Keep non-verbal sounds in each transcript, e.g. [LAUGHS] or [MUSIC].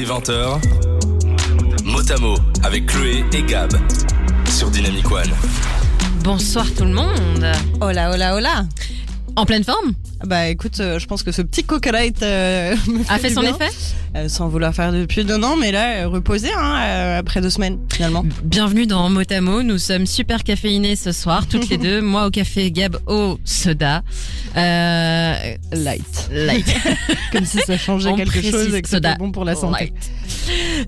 Dès 20h, Motamo avec Chloé et Gab sur Dynamic One. Bonsoir tout le monde. Hola, hola, hola. En pleine forme? Bah écoute, euh, je pense que ce petit coca light euh, [LAUGHS] me A fait du son bien. effet? Euh, sans vouloir faire depuis deux ans, mais là, euh, reposé hein, euh, après deux semaines finalement. Bienvenue dans Motamo. Nous sommes super caféinés ce soir, toutes les [LAUGHS] deux. Moi au café, Gab au soda. Euh, Light. light. [LAUGHS] Comme si ça changeait On quelque précise chose et que soda. c'était bon pour la santé. Light.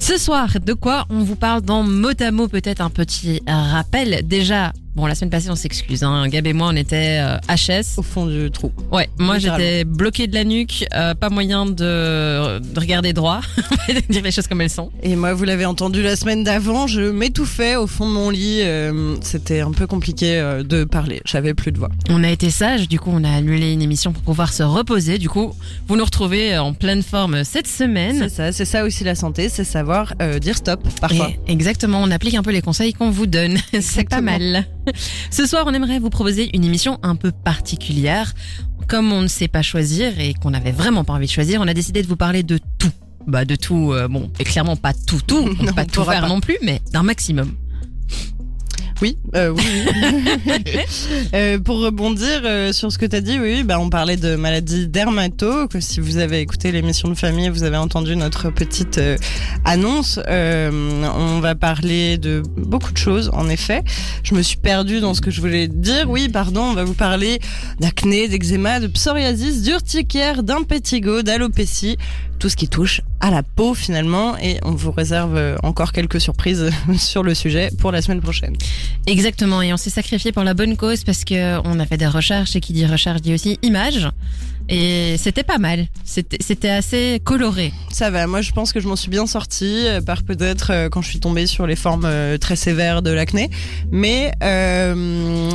Ce soir, de quoi on vous parle dans Motamo Peut-être un petit rappel. Déjà, bon, la semaine passée, on s'excuse. Hein. Gab et moi, on était euh, HS. Au fond du trou. Ouais, moi j'étais bloqué de la nuque, euh, pas moyen de, de regarder droit, [LAUGHS] de dire les choses comme elles sont. Et moi, vous l'avez entendu la semaine d'avant, je m'étouffais au fond de mon lit. euh, C'était un peu compliqué euh, de parler. J'avais plus de voix. On a été sage, du coup on a annulé une émission pour pouvoir se reposer. Du coup, vous nous retrouvez en pleine forme cette semaine. C'est ça, c'est ça aussi la santé, c'est savoir euh, dire stop parfois. Et exactement, on applique un peu les conseils qu'on vous donne. [LAUGHS] C'est pas Exactement. mal. Ce soir, on aimerait vous proposer une émission un peu particulière. Comme on ne sait pas choisir et qu'on n'avait vraiment pas envie de choisir, on a décidé de vous parler de tout. Bah de tout, euh, bon, et clairement pas tout, tout, on [LAUGHS] peut Non, pas on tout faire pas. non plus, mais d'un maximum. Oui, euh, oui. oui. [LAUGHS] Euh, pour rebondir euh, sur ce que tu as dit, oui, oui, bah, on parlait de maladie dermato, que si vous avez écouté l'émission de famille, vous avez entendu notre petite euh, annonce. Euh, on va parler de beaucoup de choses, en effet. Je me suis perdue dans ce que je voulais dire. Oui, pardon, on va vous parler d'acné, d'eczéma, de psoriasis, d'urticaire, d'impétigo, d'alopécie, tout ce qui touche à la peau finalement. Et on vous réserve euh, encore quelques surprises [LAUGHS] sur le sujet pour la semaine prochaine. Exactement, et on s'est sacrifié pour la bonne cause parce que on a fait des recherches et qui dit recherche dit aussi image. Et c'était pas mal. C'était assez coloré. Ça va, moi je pense que je m'en suis bien sortie, euh, par peut-être euh, quand je suis tombée sur les formes euh, très sévères de l'acné. Mais. Euh,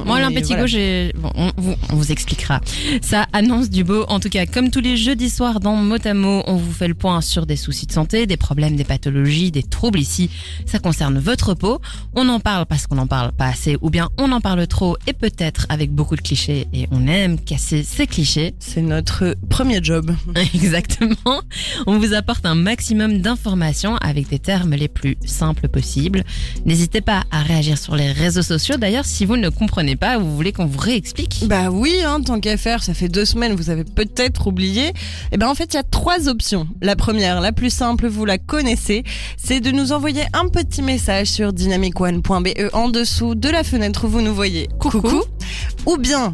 Moi, l'impétigo, voilà. j'ai. Bon, on, vous, on vous expliquera. Ça annonce du beau. En tout cas, comme tous les jeudis soirs dans Motamo, on vous fait le point sur des soucis de santé, des problèmes, des pathologies, des troubles ici. Ça concerne votre peau. On en parle parce qu'on n'en parle pas assez, ou bien on en parle trop et peut-être avec beaucoup de clichés. Et on aime casser ces clichés. C'est notre premier job. [LAUGHS] Exactement. On vous apporte un maximum d'informations avec des termes les plus simples possibles. N'hésitez pas à réagir sur les réseaux sociaux. D'ailleurs, si vous ne comprenez pas ou vous voulez qu'on vous réexplique. Bah oui, hein, tant qu'à faire, ça fait deux semaines, vous avez peut-être oublié. Et ben en fait, il y a trois options. La première, la plus simple, vous la connaissez, c'est de nous envoyer un petit message sur dynamicone.be en dessous de la fenêtre où vous nous voyez. Coucou. Ou bien,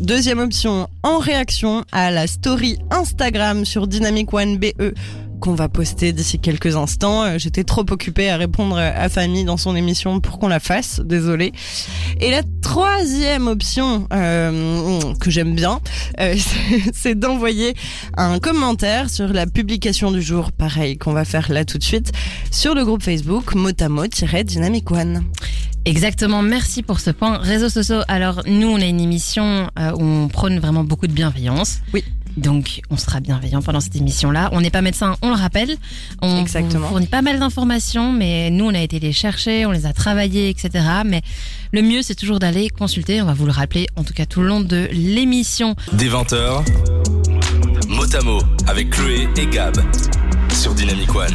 deuxième option, en réaction à la story Instagram sur Dynamic One BE qu'on va poster d'ici quelques instants. Euh, J'étais trop occupée à répondre à Famille dans son émission pour qu'on la fasse, désolée. Et la troisième option euh, que j'aime bien, euh, [LAUGHS] c'est- d'envoyer un commentaire sur la publication du jour, pareil qu'on va faire là tout de suite, sur le groupe Facebook Motamo-Dynamic One. Exactement, merci pour ce point. Réseaux sociaux, alors nous on a une émission euh, où on prône vraiment beaucoup de bienveillance. Oui. Donc on sera bienveillant pendant cette émission-là. On n'est pas médecin, on le rappelle. On Exactement. vous fournit pas mal d'informations, mais nous on a été les chercher, on les a travaillées, etc. Mais le mieux c'est toujours d'aller consulter, on va vous le rappeler en tout cas tout le long de l'émission. Dès 20h, Motamo avec Chloé et Gab sur Dynamic One.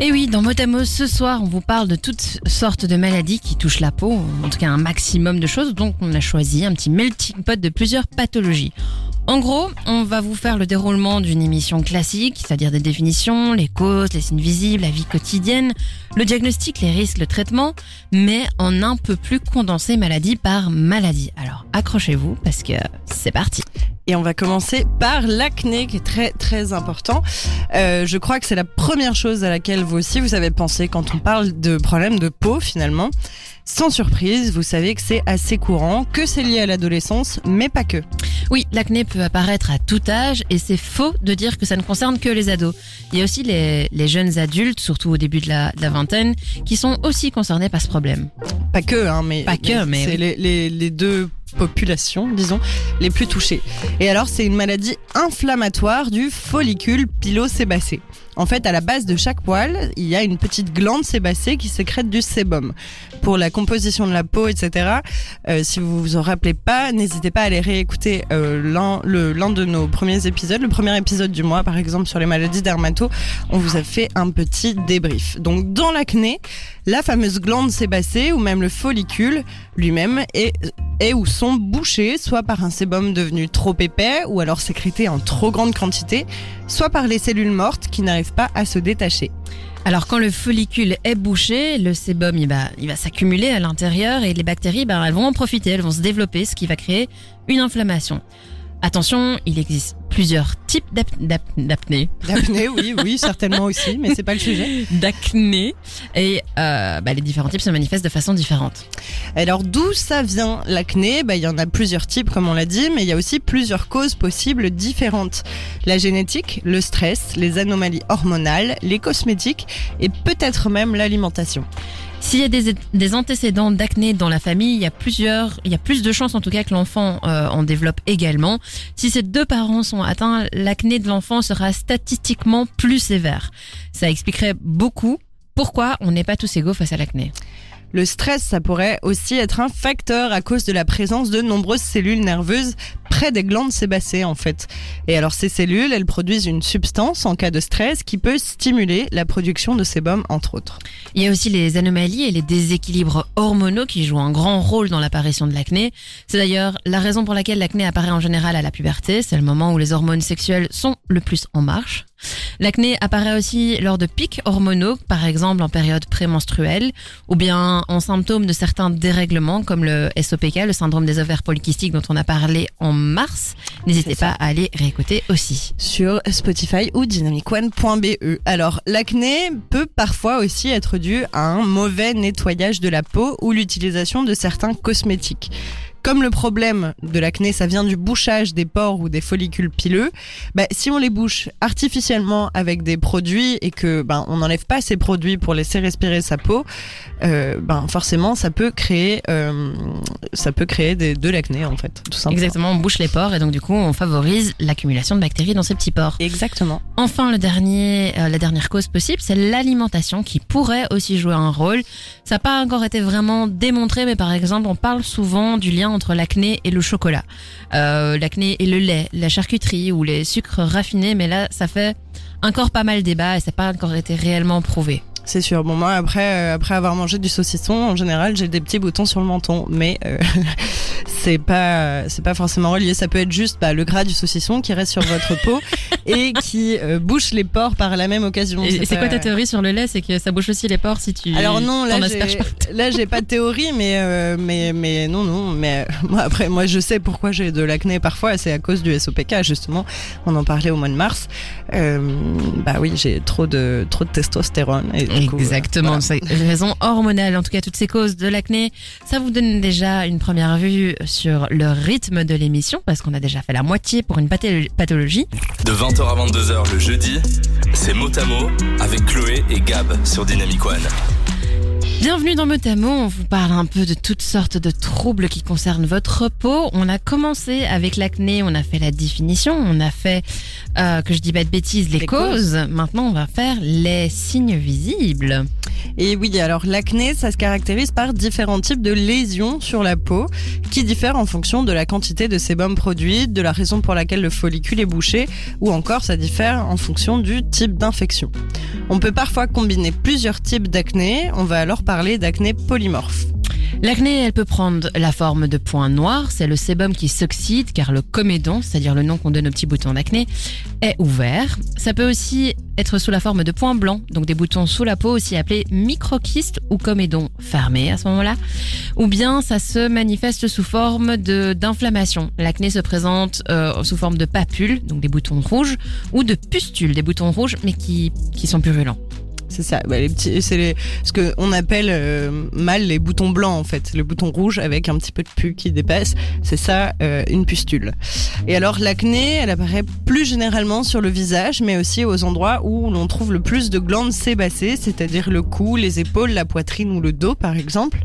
Et oui, dans Motamo, ce soir, on vous parle de toutes sortes de maladies qui touchent la peau, en tout cas un maximum de choses, donc on a choisi un petit melting pot de plusieurs pathologies. En gros, on va vous faire le déroulement d'une émission classique, c'est-à-dire des définitions, les causes, les signes visibles, la vie quotidienne, le diagnostic, les risques, le traitement, mais en un peu plus condensé maladie par maladie. Alors accrochez-vous parce que c'est parti. Et on va commencer par l'acné qui est très très important. Euh, je crois que c'est la première chose à laquelle vous aussi vous avez pensé quand on parle de problèmes de peau finalement. Sans surprise, vous savez que c'est assez courant, que c'est lié à l'adolescence, mais pas que. Oui, l'acné peut apparaître à tout âge et c'est faux de dire que ça ne concerne que les ados. Il y a aussi les, les jeunes adultes, surtout au début de la, de la vingtaine, qui sont aussi concernés par ce problème. Pas que, hein, mais, Pas que, mais c'est oui. les, les, les deux populations, disons, les plus touchées. Et alors, c'est une maladie inflammatoire du follicule pilosébacé. En fait, à la base de chaque poil, il y a une petite glande sébacée qui sécrète du sébum. Pour la composition de la peau, etc., euh, si vous vous en rappelez pas, n'hésitez pas à aller réécouter euh, l'un de nos premiers épisodes, le premier épisode du mois, par exemple, sur les maladies dermato. On vous a fait un petit débrief. Donc, dans l'acné, la fameuse glande sébacée ou même le follicule lui-même est, est ou sont bouchés, soit par un sébum devenu trop épais ou alors sécrété en trop grande quantité, soit par les cellules mortes qui n'arrivent pas à se détacher. Alors quand le follicule est bouché, le sébum il va, s'accumuler à l'intérieur et les bactéries ben, vont en profiter, elles vont se développer, ce qui va créer une inflammation. Attention, il existe plusieurs types d'ap- d'ap- d'apnée, L'apnée, oui, [LAUGHS] oui, certainement aussi, mais c'est pas le sujet. d'acné et euh, bah, les différents types se manifestent de façon différente. Alors d'où ça vient l'acné? Bah, Il y en a plusieurs types comme on l'a dit, mais il y a aussi plusieurs causes possibles différentes. La génétique, le stress, les anomalies hormonales, les cosmétiques et peut-être même l'alimentation. S'il y a des, antécédents d'acné dans la famille, il y a plusieurs, il y a plus de chances en tout cas que l'enfant euh, en développe également. Si ces deux parents sont atteints, l'acné de l'enfant sera statistiquement plus sévère. Ça expliquerait beaucoup pourquoi on n'est pas tous égaux face à l'acné. Le stress, ça pourrait aussi être un facteur à cause de la présence de nombreuses cellules nerveuses des glandes sébacées en fait. Et alors ces cellules, elles produisent une substance en cas de stress qui peut stimuler la production de sébum entre autres. Il y a aussi les anomalies et les déséquilibres hormonaux qui jouent un grand rôle dans l'apparition de l'acné. C'est d'ailleurs la raison pour laquelle l'acné apparaît en général à la puberté. C'est le moment où les hormones sexuelles sont le plus en marche. L'acné apparaît aussi lors de pics hormonaux, par exemple en période prémenstruelle, ou bien en symptômes de certains dérèglements comme le SOPK, le syndrome des ovaires polykystiques dont on a parlé en mars. N'hésitez pas à aller réécouter aussi. sur Spotify ou dynamicone.be. Alors, l'acné peut parfois aussi être dû à un mauvais nettoyage de la peau ou l'utilisation de certains cosmétiques. Comme le problème de l'acné, ça vient du bouchage des pores ou des follicules pileux, bah, si on les bouche artificiellement avec des produits et que ben on n'enlève pas ces produits pour laisser respirer sa peau, euh, ben forcément ça peut créer euh, ça peut créer des, de l'acné en fait, tout simplement. Exactement, on bouche les pores et donc du coup on favorise l'accumulation de bactéries dans ces petits pores. Exactement. Enfin, le dernier, euh, la dernière cause possible, c'est l'alimentation qui pourrait aussi jouer un rôle. Ça n'a pas encore été vraiment démontré, mais par exemple, on parle souvent du lien entre l'acné et le chocolat. Euh, l'acné et le lait, la charcuterie ou les sucres raffinés, mais là, ça fait encore pas mal débat et ça n'a pas encore été réellement prouvé. C'est sûr. Bon, moi, après, euh, après avoir mangé du saucisson, en général, j'ai des petits boutons sur le menton, mais euh, [LAUGHS] c'est pas, c'est pas forcément relié. Ça peut être juste bah, le gras du saucisson qui reste sur votre peau [LAUGHS] et qui euh, bouche les pores par la même occasion. Et c'est pas- quoi ta théorie sur le lait? C'est que ça bouche aussi les pores si tu Alors non, là, là, j'ai pas de théorie, mais euh, mais mais non, non. Mais euh, moi, après, moi, je sais pourquoi j'ai de l'acné parfois. C'est à cause du SOPK, justement. On en parlait au mois de mars. Euh, bah oui, j'ai trop de trop de testostérone. Et coup, euh, Exactement, voilà. c'est une raison hormonale. En tout cas, toutes ces causes de l'acné, ça vous donne déjà une première vue sur le rythme de l'émission, parce qu'on a déjà fait la moitié pour une pathologie. De 20h à 22h le jeudi, c'est mot à mot avec Chloé et Gab sur Dynamic One. Bienvenue dans Motamo, on vous parle un peu de toutes sortes de troubles qui concernent votre peau. On a commencé avec l'acné, on a fait la définition, on a fait, euh, que je dis pas de bêtises, les, Les causes. Maintenant, on va faire les signes visibles. Et oui, alors l'acné, ça se caractérise par différents types de lésions sur la peau qui diffèrent en fonction de la quantité de sébum produit, de la raison pour laquelle le follicule est bouché, ou encore ça diffère en fonction du type d'infection. On peut parfois combiner plusieurs types d'acné, on va alors parler d'acné polymorphe. L'acné, elle peut prendre la forme de points noirs, c'est le sébum qui s'oxyde car le comédon, c'est-à-dire le nom qu'on donne aux petits boutons d'acné, est ouvert. Ça peut aussi être sous la forme de points blancs, donc des boutons sous la peau aussi appelés microkystes ou comédons fermés à ce moment-là. Ou bien ça se manifeste sous forme d'inflammation. L'acné se présente euh, sous forme de papules, donc des boutons rouges, ou de pustules, des boutons rouges mais qui sont purulents. C'est ça. Bah, les petits, c'est les, ce que on appelle euh, mal les boutons blancs en fait, le bouton rouge avec un petit peu de pus qui dépasse. C'est ça, euh, une pustule. Et alors l'acné, elle apparaît plus généralement sur le visage, mais aussi aux endroits où l'on trouve le plus de glandes sébacées, c'est-à-dire le cou, les épaules, la poitrine ou le dos par exemple.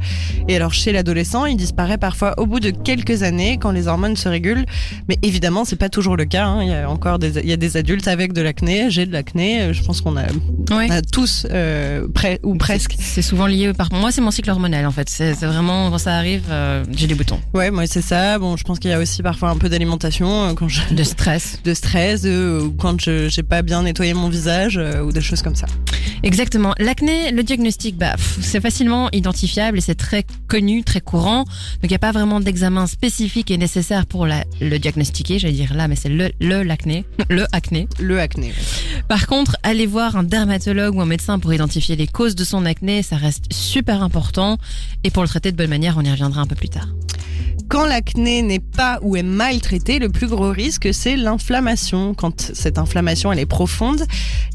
Et alors chez l'adolescent, il disparaît parfois au bout de quelques années quand les hormones se régulent. Mais évidemment, c'est pas toujours le cas. hein. Il y a encore des, il y a des adultes avec de l'acné. J'ai de l'acné. Je pense qu'on a, on a tous euh, près ou presque. C'est souvent lié par moi, c'est mon cycle hormonal en fait. C'est vraiment quand ça arrive, euh, j'ai des boutons. Ouais, moi c'est ça. Bon, je pense qu'il y a aussi parfois un peu d'alimentation euh, quand je De stress. [LAUGHS] de stress, de, ou quand je j'ai pas bien nettoyé mon visage ou des choses comme ça. Exactement. L'acné, le diagnostic, bah, c'est facilement identifiable et c'est très connu, très courant. Donc il n'y a pas vraiment d'examen spécifique et nécessaire pour la- le diagnostiquer. J'allais dire là, mais c'est le le l'acné, [LAUGHS] le acné. Le acné. Par contre, aller voir un dermatologue ou un médecin pour identifier les causes de son acné, ça reste super important. Et pour le traiter de bonne manière, on y reviendra un peu plus tard. Quand l'acné n'est pas ou est mal traité, le plus gros risque c'est l'inflammation. Quand cette inflammation elle est profonde,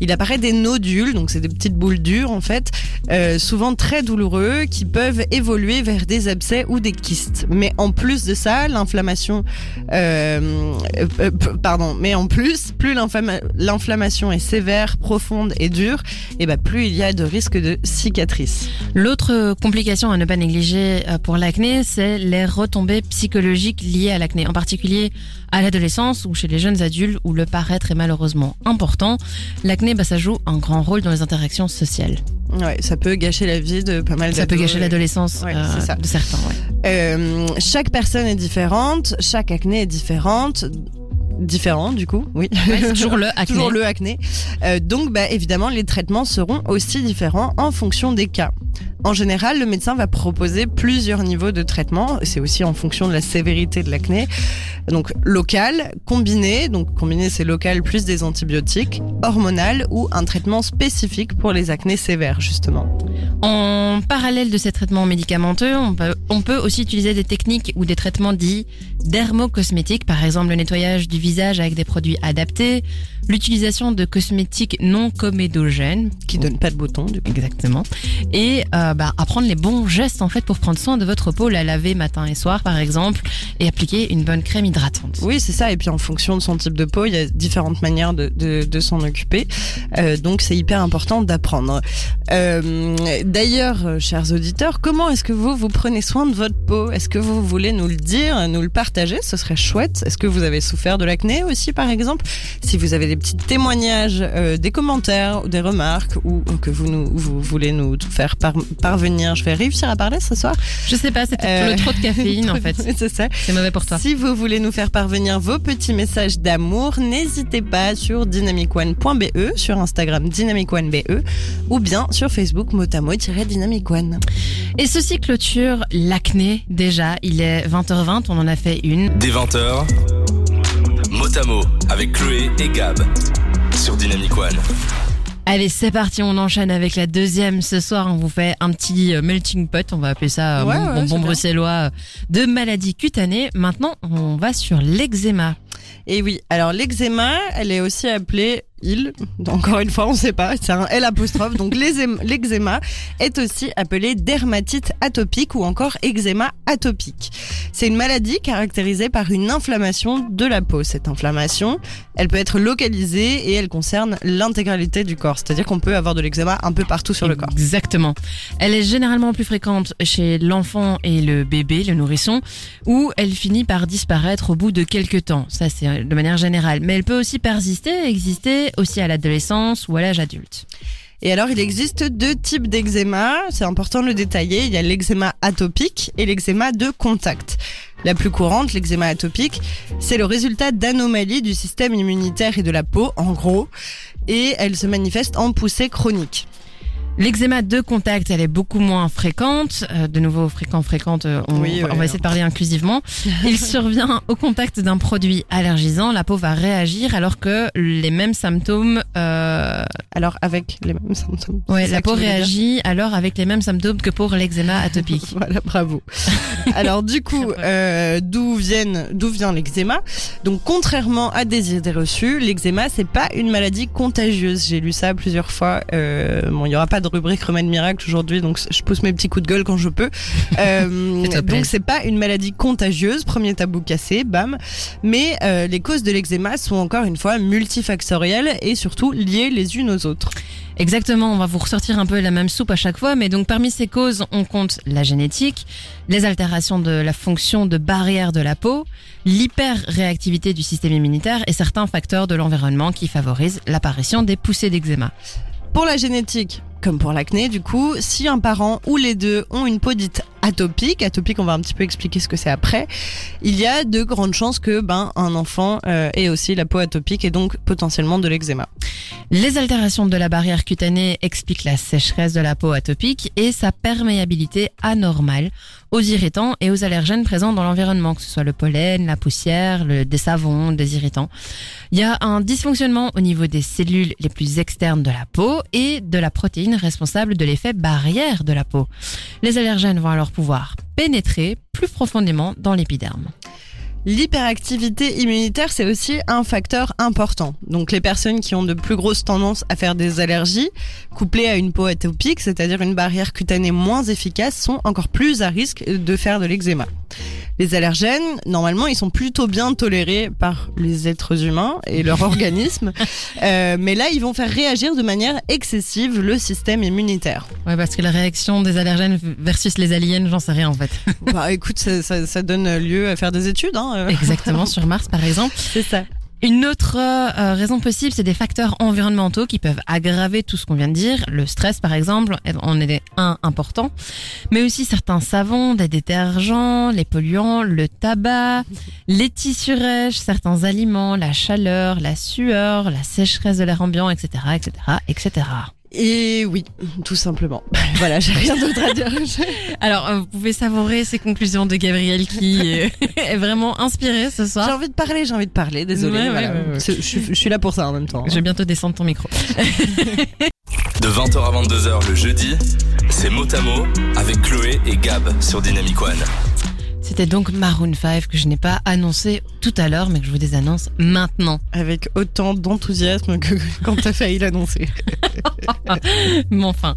il apparaît des nodules, donc c'est des petites boules dures en fait, euh, souvent très douloureux, qui peuvent évoluer vers des abcès ou des kystes. Mais en plus de ça, l'inflammation, euh, euh, pardon, mais en plus, plus l'inflamma- l'inflammation est sévère, profonde et dure, et ben plus il y a de risque de cicatrices. L'autre complication à ne pas négliger pour l'acné, c'est les retombées psychologiques liées à l'acné, en particulier à l'adolescence ou chez les jeunes adultes où le paraître est malheureusement important. L'acné, bah, ça joue un grand rôle dans les interactions sociales. Ouais, ça peut gâcher la vie de pas mal Ça peut gâcher l'adolescence Ouais, euh, de certains. ouais. Euh, chaque personne est différente, chaque acné est différente. Différent du coup, oui. Ouais, toujours le [LAUGHS] acné. Toujours le acné. Euh, donc, bah, évidemment, les traitements seront aussi différents en fonction des cas. En général, le médecin va proposer plusieurs niveaux de traitement. C'est aussi en fonction de la sévérité de l'acné. Donc, local, combiné. Donc, combiné, c'est local plus des antibiotiques, hormonal ou un traitement spécifique pour les acnés sévères, justement. En parallèle de ces traitements médicamenteux, on peut, on peut aussi utiliser des techniques ou des traitements dits dermocosmétiques, par exemple le nettoyage du visage avec des produits adaptés, l'utilisation de cosmétiques non comédogènes, Qui donne pas de boutons, du coup. exactement, et euh, bah, apprendre les bons gestes en fait pour prendre soin de votre peau, la laver matin et soir par exemple, et appliquer une bonne crème hydratante. Oui, c'est ça. Et puis en fonction de son type de peau, il y a différentes manières de, de, de s'en occuper. Euh, donc c'est hyper important d'apprendre. Euh, D'ailleurs, chers auditeurs, comment est-ce que vous vous prenez soin de votre peau? Est-ce que vous voulez nous le dire, nous le partager? Ce serait chouette. Est-ce que vous avez souffert de l'acné aussi, par exemple? Si vous avez des petits témoignages, euh, des commentaires, ou des remarques, ou que vous nous vous voulez nous faire par- parvenir, je vais réussir à parler ce soir. Je sais pas, c'est peut-être Euh, le trop de caféine en [LAUGHS] fait. c'est ça. C'est mauvais pour toi. Si vous voulez nous faire parvenir vos petits messages d'amour, n'hésitez pas sur dynamicone.be, sur Instagram dynamicone.be ou bien sur Facebook motamo-dynamic one. Et ceci clôture l'acné déjà. Il est 20h20, on en a fait une. Des 20h, Motamo avec Chloé et Gab sur Dynamic One. Allez, c'est parti, on enchaîne avec la deuxième. Ce soir, on vous fait un petit euh, melting pot, on va appeler ça euh, Ouais, bon, ouais, bruxellois euh, de maladies cutanées. Maintenant, on va sur l'eczéma. Et oui, alors l'eczéma, elle est aussi appelée il, encore une fois, on sait pas, c'est un L apostrophe. Donc l'eczéma est aussi appelé dermatite atopique ou encore eczéma atopique. C'est une maladie caractérisée par une inflammation de la peau. Cette inflammation, elle peut être localisée et elle concerne l'intégralité du corps. C'est-à-dire qu'on peut avoir de l'eczéma un peu partout sur le corps. Exactement. Elle est généralement plus fréquente chez l'enfant et le bébé, le nourrisson, où elle finit par disparaître au bout de quelques temps. Ça, c'est de manière générale. Mais elle peut aussi persister, exister aussi à l'adolescence ou à l'âge adulte. Et alors, il existe deux types d'eczéma. C'est important de le détailler. Il y a l'eczéma atopique et l'eczéma de contact. La plus courante, l'eczéma atopique, c'est le résultat d'anomalies du système immunitaire et de la peau, en gros, et elle se manifeste en poussée chronique. L'eczéma de contact, elle est beaucoup moins fréquente. Euh, de nouveau, fréquent, fréquente, euh, on, Oui, va essayer de parler inclusivement. [LAUGHS] Il survient au contact d'un produit allergisant. La peau va réagir alors que les mêmes symptômes... euh, Alors avec les mêmes symptômes. ouais, C'est la peau réagit alors avec les mêmes symptômes que pour l'eczéma atopique. [LAUGHS] Voilà, bravo. [LAUGHS] Alors du coup, euh, d'où viennent, d'où vient l'eczéma? Donc contrairement à des idées reçues, l'eczéma c'est pas une maladie contagieuse. J'ai lu ça plusieurs fois. Bon, il y aura pas de rubrique remède miracle aujourd'hui, donc je pousse mes petits coups de gueule quand je peux. [LAUGHS] Euh, donc c'est pas une maladie contagieuse. Premier tabou cassé, bam. Mais euh, les causes de l'eczéma sont encore une fois multifactorielles et surtout liées les unes aux autres. Exactement, on va vous ressortir un peu la même soupe à chaque fois, mais donc parmi ces causes, on compte la génétique, les altérations de la fonction de barrière de la peau, l'hyperréactivité du système immunitaire et certains facteurs de l'environnement qui favorisent l'apparition des poussées d'eczéma. Pour la génétique, comme pour l'acné, du coup, si un parent ou les deux ont une peau dite atopique, atopique, on va un petit peu expliquer ce que c'est après, il y a de grandes chances que ben un enfant euh, ait aussi la peau atopique et donc potentiellement de l'eczéma. Les altérations de la barrière cutanée expliquent la sécheresse de la peau atopique et sa perméabilité anormale aux irritants et aux allergènes présents dans l'environnement, que ce soit le pollen, la poussière, des savons, des irritants. Il y a un dysfonctionnement au niveau des cellules les plus externes de la peau et de la protéine responsable de l'effet barrière de la peau. Les allergènes vont alors pouvoir pénétrer plus profondément dans l'épiderme. L'hyperactivité immunitaire, c'est aussi un facteur important. Donc les personnes qui ont de plus grosses tendances à faire des allergies, couplées à une peau atopique, c'est-à-dire une barrière cutanée moins efficace, sont encore plus à risque de faire de l'eczéma. Les allergènes, normalement, ils sont plutôt bien tolérés par les êtres humains et leur [LAUGHS] organisme, Euh, mais là, ils vont faire réagir de manière excessive le système immunitaire. Ouais, parce que la réaction des allergènes versus les aliens, j'en sais rien en fait. Bah, écoute, ça, ça- ça donne lieu à faire des études. Hein, euh. Exactement, sur Mars par exemple. C'est ça. Une autre euh, raison possible, c'est des facteurs environnementaux qui peuvent aggraver tout ce qu'on vient de dire. Le stress, par exemple, en est un important, mais aussi certains savons, des détergents, les polluants, le tabac, les tissus certains aliments, la chaleur, la sueur, la sécheresse de l'air ambiant, etc., etc., etc. Et oui, tout simplement. [LAUGHS] voilà, j'ai rien d'autre à dire. [LAUGHS] Alors, euh, vous pouvez savourer ces conclusions de Gabriel qui euh, [LAUGHS] est vraiment inspiré ce J'ai soir. envie de parler, j'ai envie de parler, désolé. Ouais, ouais, voilà. ouais, ouais. C'est- Je, suis- je suis là pour ça en même temps. Je vais bientôt descendre ton micro. De 20h à 22h le jeudi, c'est mot à mot avec Chloé et Gab sur Dynamic One. C'était donc Maroon 5 que je n'ai pas annoncé tout à l'heure, mais que je vous désannonce maintenant. Avec autant d'enthousiasme que [LAUGHS] quand t'as failli l'annoncer. [LAUGHS] Mais enfin,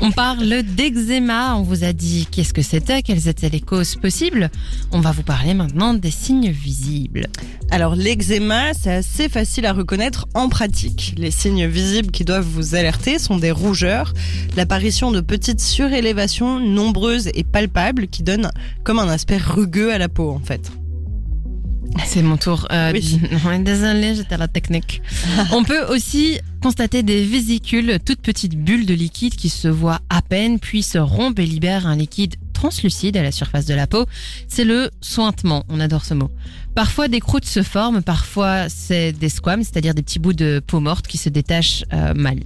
on parle d'eczéma. On vous a dit qu'est-ce que c'était, quelles étaient les causes possibles. On va vous parler maintenant des signes visibles. Alors l'eczéma, c'est assez facile à reconnaître en pratique. Les signes visibles qui doivent vous alerter sont des rougeurs, l'apparition de petites surélévations nombreuses et palpables qui donnent comme un aspect rugueux à la peau en fait. C'est mon tour. Euh, Oui. [LAUGHS] Désolée, j'étais à la technique. [LAUGHS] On peut aussi constater des vésicules, toutes petites bulles de liquide qui se voient à peine, puis se rompent et libèrent un liquide translucide à la surface de la peau. C'est le sointement. On adore ce mot. Parfois, des croûtes se forment, parfois, c'est des squames, c'est-à-dire des petits bouts de peau morte qui se détachent euh, mal.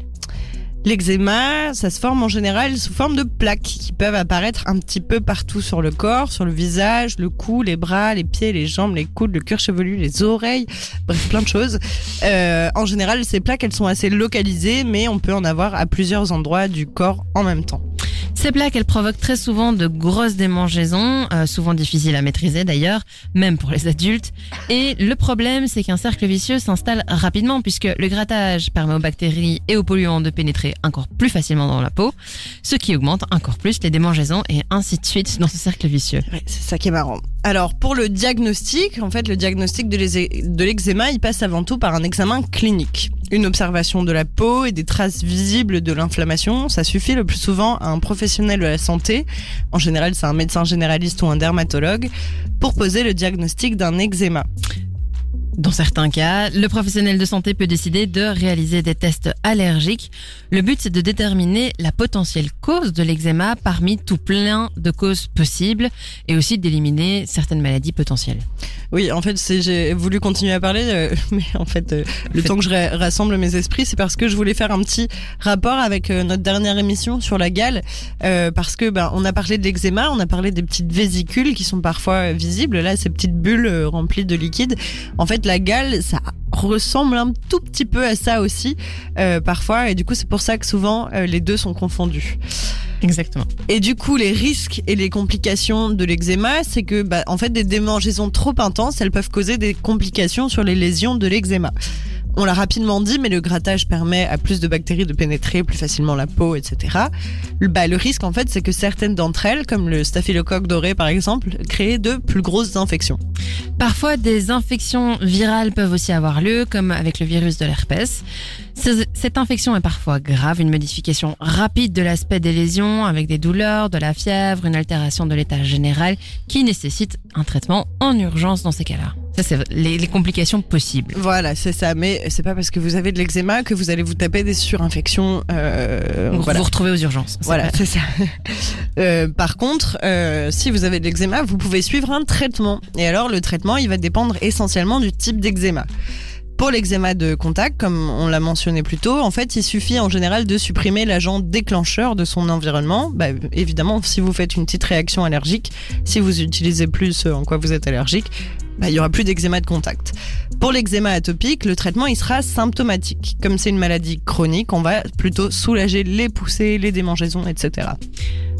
L'eczéma, ça se forme en général sous forme de plaques qui peuvent apparaître un petit peu partout sur le corps, sur le visage, le cou, les bras, les pieds, les jambes, les coudes, le cuir chevelu, les oreilles, bref, plein de choses. Euh, en général, ces plaques, elles sont assez localisées, mais on peut en avoir à plusieurs endroits du corps en même temps. Ces plaques, elles provoquent très souvent de grosses démangeaisons, euh, souvent difficiles à maîtriser d'ailleurs, même pour les adultes. Et le problème, c'est qu'un cercle vicieux s'installe rapidement puisque le grattage permet aux bactéries et aux polluants de pénétrer encore plus facilement dans la peau, ce qui augmente encore plus les démangeaisons et ainsi de suite dans ce cercle vicieux. C'est ça qui est marrant. Alors, pour le diagnostic, en fait, le diagnostic de l'eczé- de l'eczéma, il passe avant tout par un examen clinique. Une observation de la peau et des traces visibles de l'inflammation, ça suffit le plus souvent à un professionnel de la santé, en général c'est un médecin généraliste ou un dermatologue, pour poser le diagnostic d'un eczéma. Dans certains cas, le professionnel de santé peut décider de réaliser des tests allergiques. Le but, c'est de déterminer la potentielle cause de l'eczéma parmi tout plein de causes possibles et aussi d'éliminer certaines maladies potentielles. Oui, en fait, j'ai voulu continuer à parler, euh, [LAUGHS] mais en fait, euh, le temps que je ra- rassemble mes esprits, c'est parce que je voulais faire un petit rapport avec euh, notre dernière émission sur la gale, euh, parce que ben, on a parlé de l'eczéma, on a parlé des petites vésicules qui sont parfois euh, visibles, là, ces petites bulles euh, remplies de liquide. En fait, la gale, ça ressemble un tout petit peu à ça aussi, euh, parfois, et du coup, c'est pour ça que souvent euh, les deux sont confondus. Exactement. Et du coup, les risques et les complications de l'eczéma, c'est que, bah, en fait, des démangeaisons trop intenses, elles peuvent causer des complications sur les lésions de l'eczéma. On l'a rapidement dit, mais le grattage permet à plus de bactéries de pénétrer plus facilement la peau, etc. Le, bah, le risque, en fait, c'est que certaines d'entre elles, comme le staphylocoque doré par exemple, créent de plus grosses infections. Parfois, des infections virales peuvent aussi avoir lieu, comme avec le virus de l'herpès. Cette infection est parfois grave, une modification rapide de l'aspect des lésions, avec des douleurs, de la fièvre, une altération de l'état général, qui nécessite un traitement en urgence dans ces cas-là. Ça, c'est les, les complications possibles. Voilà, c'est ça. Mais c'est pas parce que vous avez de l'eczéma que vous allez vous taper des surinfections. Euh, Vous voilà. vous retrouvez aux urgences. Voilà, c'est ça. [LAUGHS] Euh, par contre, euh, si vous avez de l'eczéma, vous pouvez suivre un traitement. Et alors, le traitement, il va dépendre essentiellement du type d'eczéma. Pour l'eczéma de contact, comme on l'a mentionné plus tôt, en fait, il suffit en général de supprimer l'agent déclencheur de son environnement. Bah, évidemment, si vous faites une petite réaction allergique, si vous utilisez plus ce en quoi vous êtes allergique, bah, il y aura plus d'eczéma de contact. Pour l'eczéma atopique, le traitement il sera symptomatique. Comme c'est une maladie chronique, on va plutôt soulager les poussées, les démangeaisons, etc.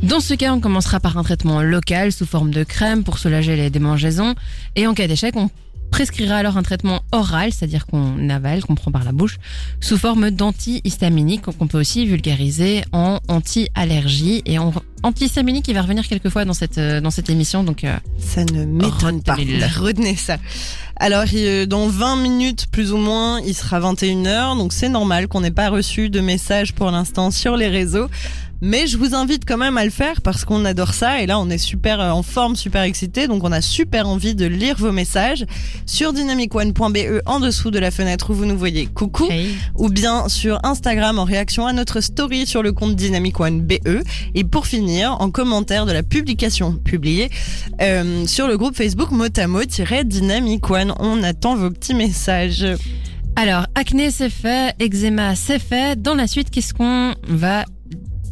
Dans ce cas, on commencera par un traitement local sous forme de crème pour soulager les démangeaisons. Et en cas d'échec, on prescrira alors un traitement oral, c'est-à-dire qu'on avale, qu'on prend par la bouche, sous forme d'antihistaminique, qu'on peut aussi vulgariser en anti-allergie. Et en antihistaminique, il va revenir quelquefois dans cette, euh, dans cette émission. Donc, euh, Ça ne m'étonne pas. Retenez ça. Alors, euh, dans 20 minutes plus ou moins, il sera 21h, donc c'est normal qu'on n'ait pas reçu de message pour l'instant sur les réseaux. Mais je vous invite quand même à le faire parce qu'on adore ça et là on est super euh, en forme, super excité, donc on a super envie de lire vos messages sur dynamicone.be en dessous de la fenêtre où vous nous voyez coucou hey. ou bien sur Instagram en réaction à notre story sur le compte Dynamic One BE. Et pour finir, en commentaire de la publication publiée euh, sur le groupe Facebook Motamo-Dynamic One. On attend vos petits messages. Alors, acné, c'est fait. Eczéma, c'est fait. Dans la suite, qu'est-ce qu'on va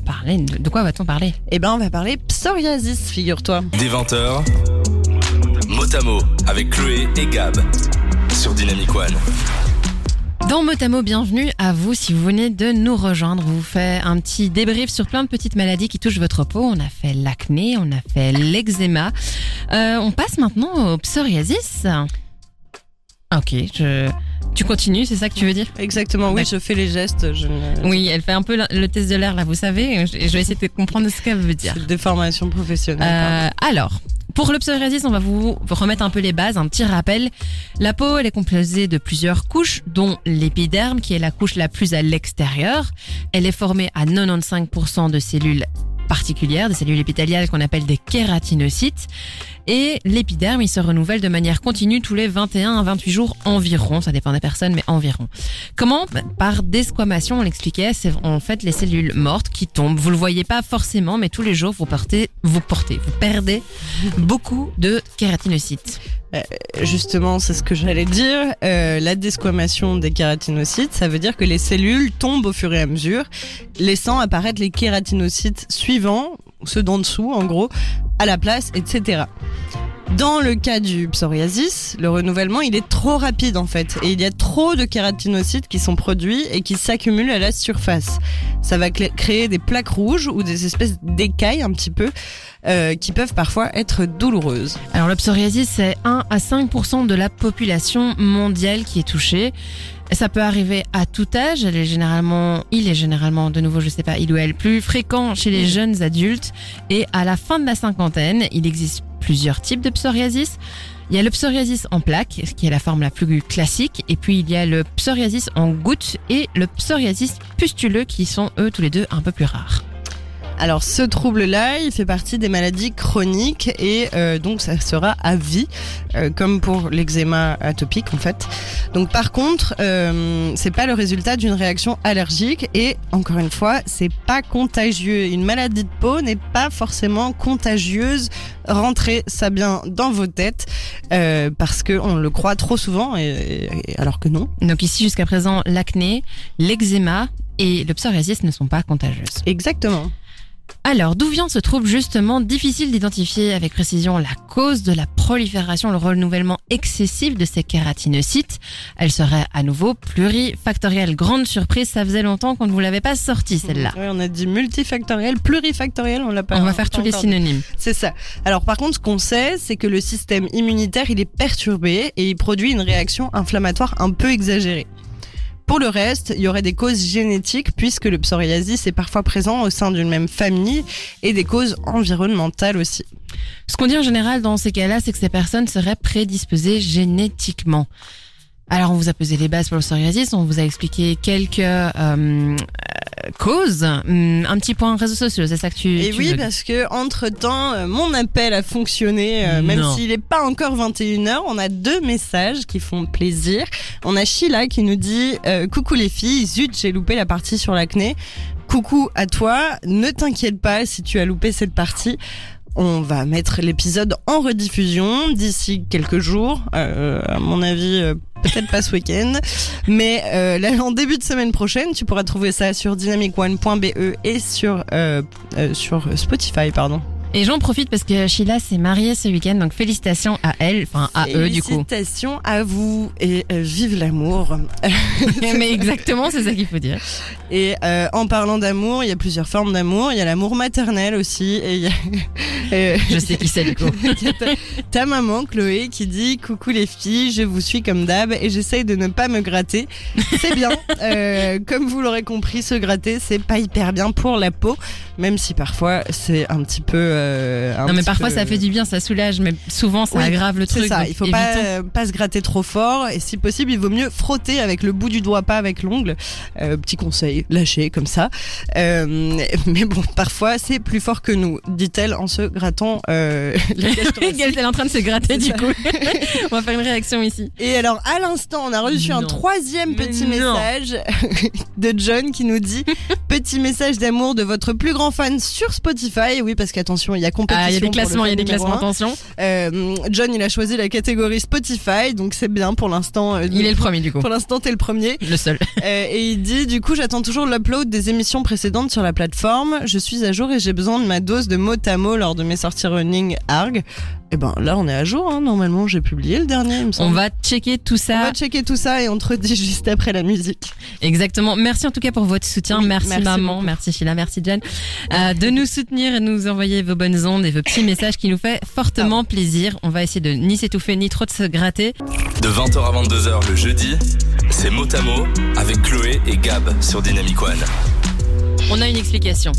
parler De quoi va-t-on parler Eh ben, on va parler psoriasis, figure-toi. Des 20h, Motamo avec Chloé et Gab sur Dynamic One. Dans Motamo, bienvenue à vous si vous venez de nous rejoindre. On vous fait un petit débrief sur plein de petites maladies qui touchent votre peau. On a fait l'acné, on a fait l'eczéma. Euh, on passe maintenant au psoriasis. Ok, je... tu continues, c'est ça que tu veux dire? Exactement, oui, je fais les gestes. Je. Oui, elle fait un peu le le test de l'air là, vous savez. Je je vais essayer de comprendre ce qu'elle veut dire. C'est des formations professionnelles. Euh, alors, pour le psoriasis, on va vous remettre un peu les bases, un petit rappel. La peau, elle est composée de plusieurs couches, dont l'épiderme, qui est la couche la plus à l'extérieur. Elle est formée à 95% de cellules particulières, des cellules épithéliales qu'on appelle des kératinocytes. Et l'épiderme, il se renouvelle de manière continue tous les 21 à 28 jours environ. Ça dépend des personnes, mais environ. Comment? Par desquamation, on l'expliquait, c'est en fait les cellules mortes qui tombent. Vous le voyez pas forcément, mais tous les jours, vous portez, vous portez, vous perdez beaucoup de kératinocytes. Justement, c'est ce que j'allais dire. Euh, la desquamation des kératinocytes, ça veut dire que les cellules tombent au fur et à mesure, laissant apparaître les kératinocytes suivants, ceux d'en dessous en gros, à la place, etc. Dans le cas du psoriasis, le renouvellement il est trop rapide en fait et il y a trop de kératinocytes qui sont produits et qui s'accumulent à la surface. Ça va créer des plaques rouges ou des espèces d'écailles un petit peu euh, qui peuvent parfois être douloureuses. Alors le psoriasis, c'est 1 à 5% de la population mondiale qui est touchée. Ça peut arriver à tout âge. Elle est généralement, il est généralement, de nouveau, je sais pas, il ou elle, plus fréquent chez les jeunes adultes. Et à la fin de la cinquantaine, il existe plusieurs types de psoriasis. Il y a le psoriasis en plaques, qui est la forme la plus classique, et puis il y a le psoriasis en gouttes et le psoriasis pustuleux, qui sont eux tous les deux un peu plus rares. Alors ce trouble-là, il fait partie des maladies chroniques et euh, donc ça sera à vie, euh, comme pour l'eczéma atopique en fait. Donc par contre, euh, c'est pas le résultat d'une réaction allergique et encore une fois, c'est pas contagieux. Une maladie de peau n'est pas forcément contagieuse. Rentrez ça bien dans vos têtes euh, parce que on le croit trop souvent et, et- alors que non. Donc ici, jusqu'à présent, l'acné, l'eczéma et le psoriasis ne sont pas contagieuses. Exactement. Alors, d'où vient ce trouble justement difficile d'identifier avec précision la cause de la prolifération, le renouvellement excessif de ces kératinocytes? Elle serait à nouveau plurifactorielle. Grande surprise, ça faisait longtemps qu'on ne vous l'avait pas sortie celle-là. Ouais, on a dit multifactoriel, plurifactoriel, on l'a pas. On va faire tous les synonymes. C'est ça. Alors par contre, ce qu'on sait, c'est que le système immunitaire, il est perturbé et il produit une réaction inflammatoire un peu exagérée. Pour le reste, il y aurait des causes génétiques puisque le psoriasis est parfois présent au sein d'une même famille et des causes environnementales aussi. Ce qu'on dit en général dans ces cas-là, c'est que ces personnes seraient prédisposées génétiquement. Alors, on vous a posé les bases pour le psoriasis, on vous a expliqué quelques euh, euh, causes. Hum, Un petit point réseaux sociaux, c'est ça que tu, Et tu oui, veux parce que entre temps, mon appel a fonctionné, euh, même s'il n'est pas encore 21h. On a deux messages qui font plaisir. On a Sheila qui nous dit euh, Coucou les filles, zut, j'ai loupé la partie sur l'acné. Coucou à toi, ne t'inquiète pas si tu as loupé cette partie. On va mettre l'épisode en rediffusion d'ici quelques jours. Euh, à mon avis, euh, peut-être pas ce week-end. Mais euh, en début de semaine prochaine, tu pourras trouver ça sur dynamicone.be et sur, euh, euh, sur Spotify, pardon. Et j'en profite parce que Sheila s'est mariée ce week-end, donc félicitations à elle, enfin à eux du coup. Félicitations à vous et euh, vive l'amour. [LAUGHS] Mais exactement, c'est ça qu'il faut dire. Et euh, en parlant d'amour, il y a plusieurs formes d'amour. Il y a l'amour maternel aussi. Et il y a, [LAUGHS] euh, Je sais qui c'est du coup. [LAUGHS] ta, ta maman Chloé qui dit coucou les filles, je vous suis comme d'hab et j'essaye de ne pas me gratter. C'est bien. Comme vous l'aurez compris, se gratter c'est pas hyper bien pour la peau, même si parfois c'est un petit peu. Euh, un Non mais parfois peu- ça fait du bien, ça soulage, mais souvent ça Oui, aggrave le truc. C'est ça, il faut pas, euh, pas se gratter trop fort et si possible il vaut mieux frotter avec le bout du doigt, pas avec l'ongle. Euh, petit conseil, lâcher comme ça. Euh, [LAUGHS] mais bon, parfois c'est plus fort que nous, dit-elle en se grattant euh. [LAUGHS] Elle est en train de se gratter du ça. coup. [LAUGHS] on va faire une réaction ici. Et alors, à l'instant, on a reçu un troisième petit message de John qui nous dit Petit message d'amour de votre plus grand fan sur Spotify. Oui, parce qu'attention, il y a compétition. Ah, il y a des classements, il y a des classements, attention. Euh, John, il a choisi la catégorie Spotify, donc c'est bien pour l'instant. euh, Il est le premier du coup. Pour l'instant, t'es le premier. [LAUGHS] Le seul. Euh, et il dit, du coup, j'attends toujours l'upload des émissions précédentes sur la plateforme. Je suis à jour et j'ai besoin de ma dose de mot à mot lors de mes sorties running ARG. Et ben là, on est à jour. Hein. Normalement, j'ai publié le dernier, il me semble. On va checker tout On ça. va checker tout ça et on te redit [LAUGHS] juste après la musique. Exactement. Merci en tout cas pour votre soutien. Oui, merci, merci maman, beaucoup. merci Sheila, merci Jen, euh, de nous soutenir et de nous envoyer vos bonnes ondes et vos petits messages qui nous fait fortement plaisir. On va essayer de ni s'étouffer ni trop de se gratter. De 20h à 22h le jeudi, c'est mot à mot avec Chloé et Gab sur Dynamic One. On a une explication.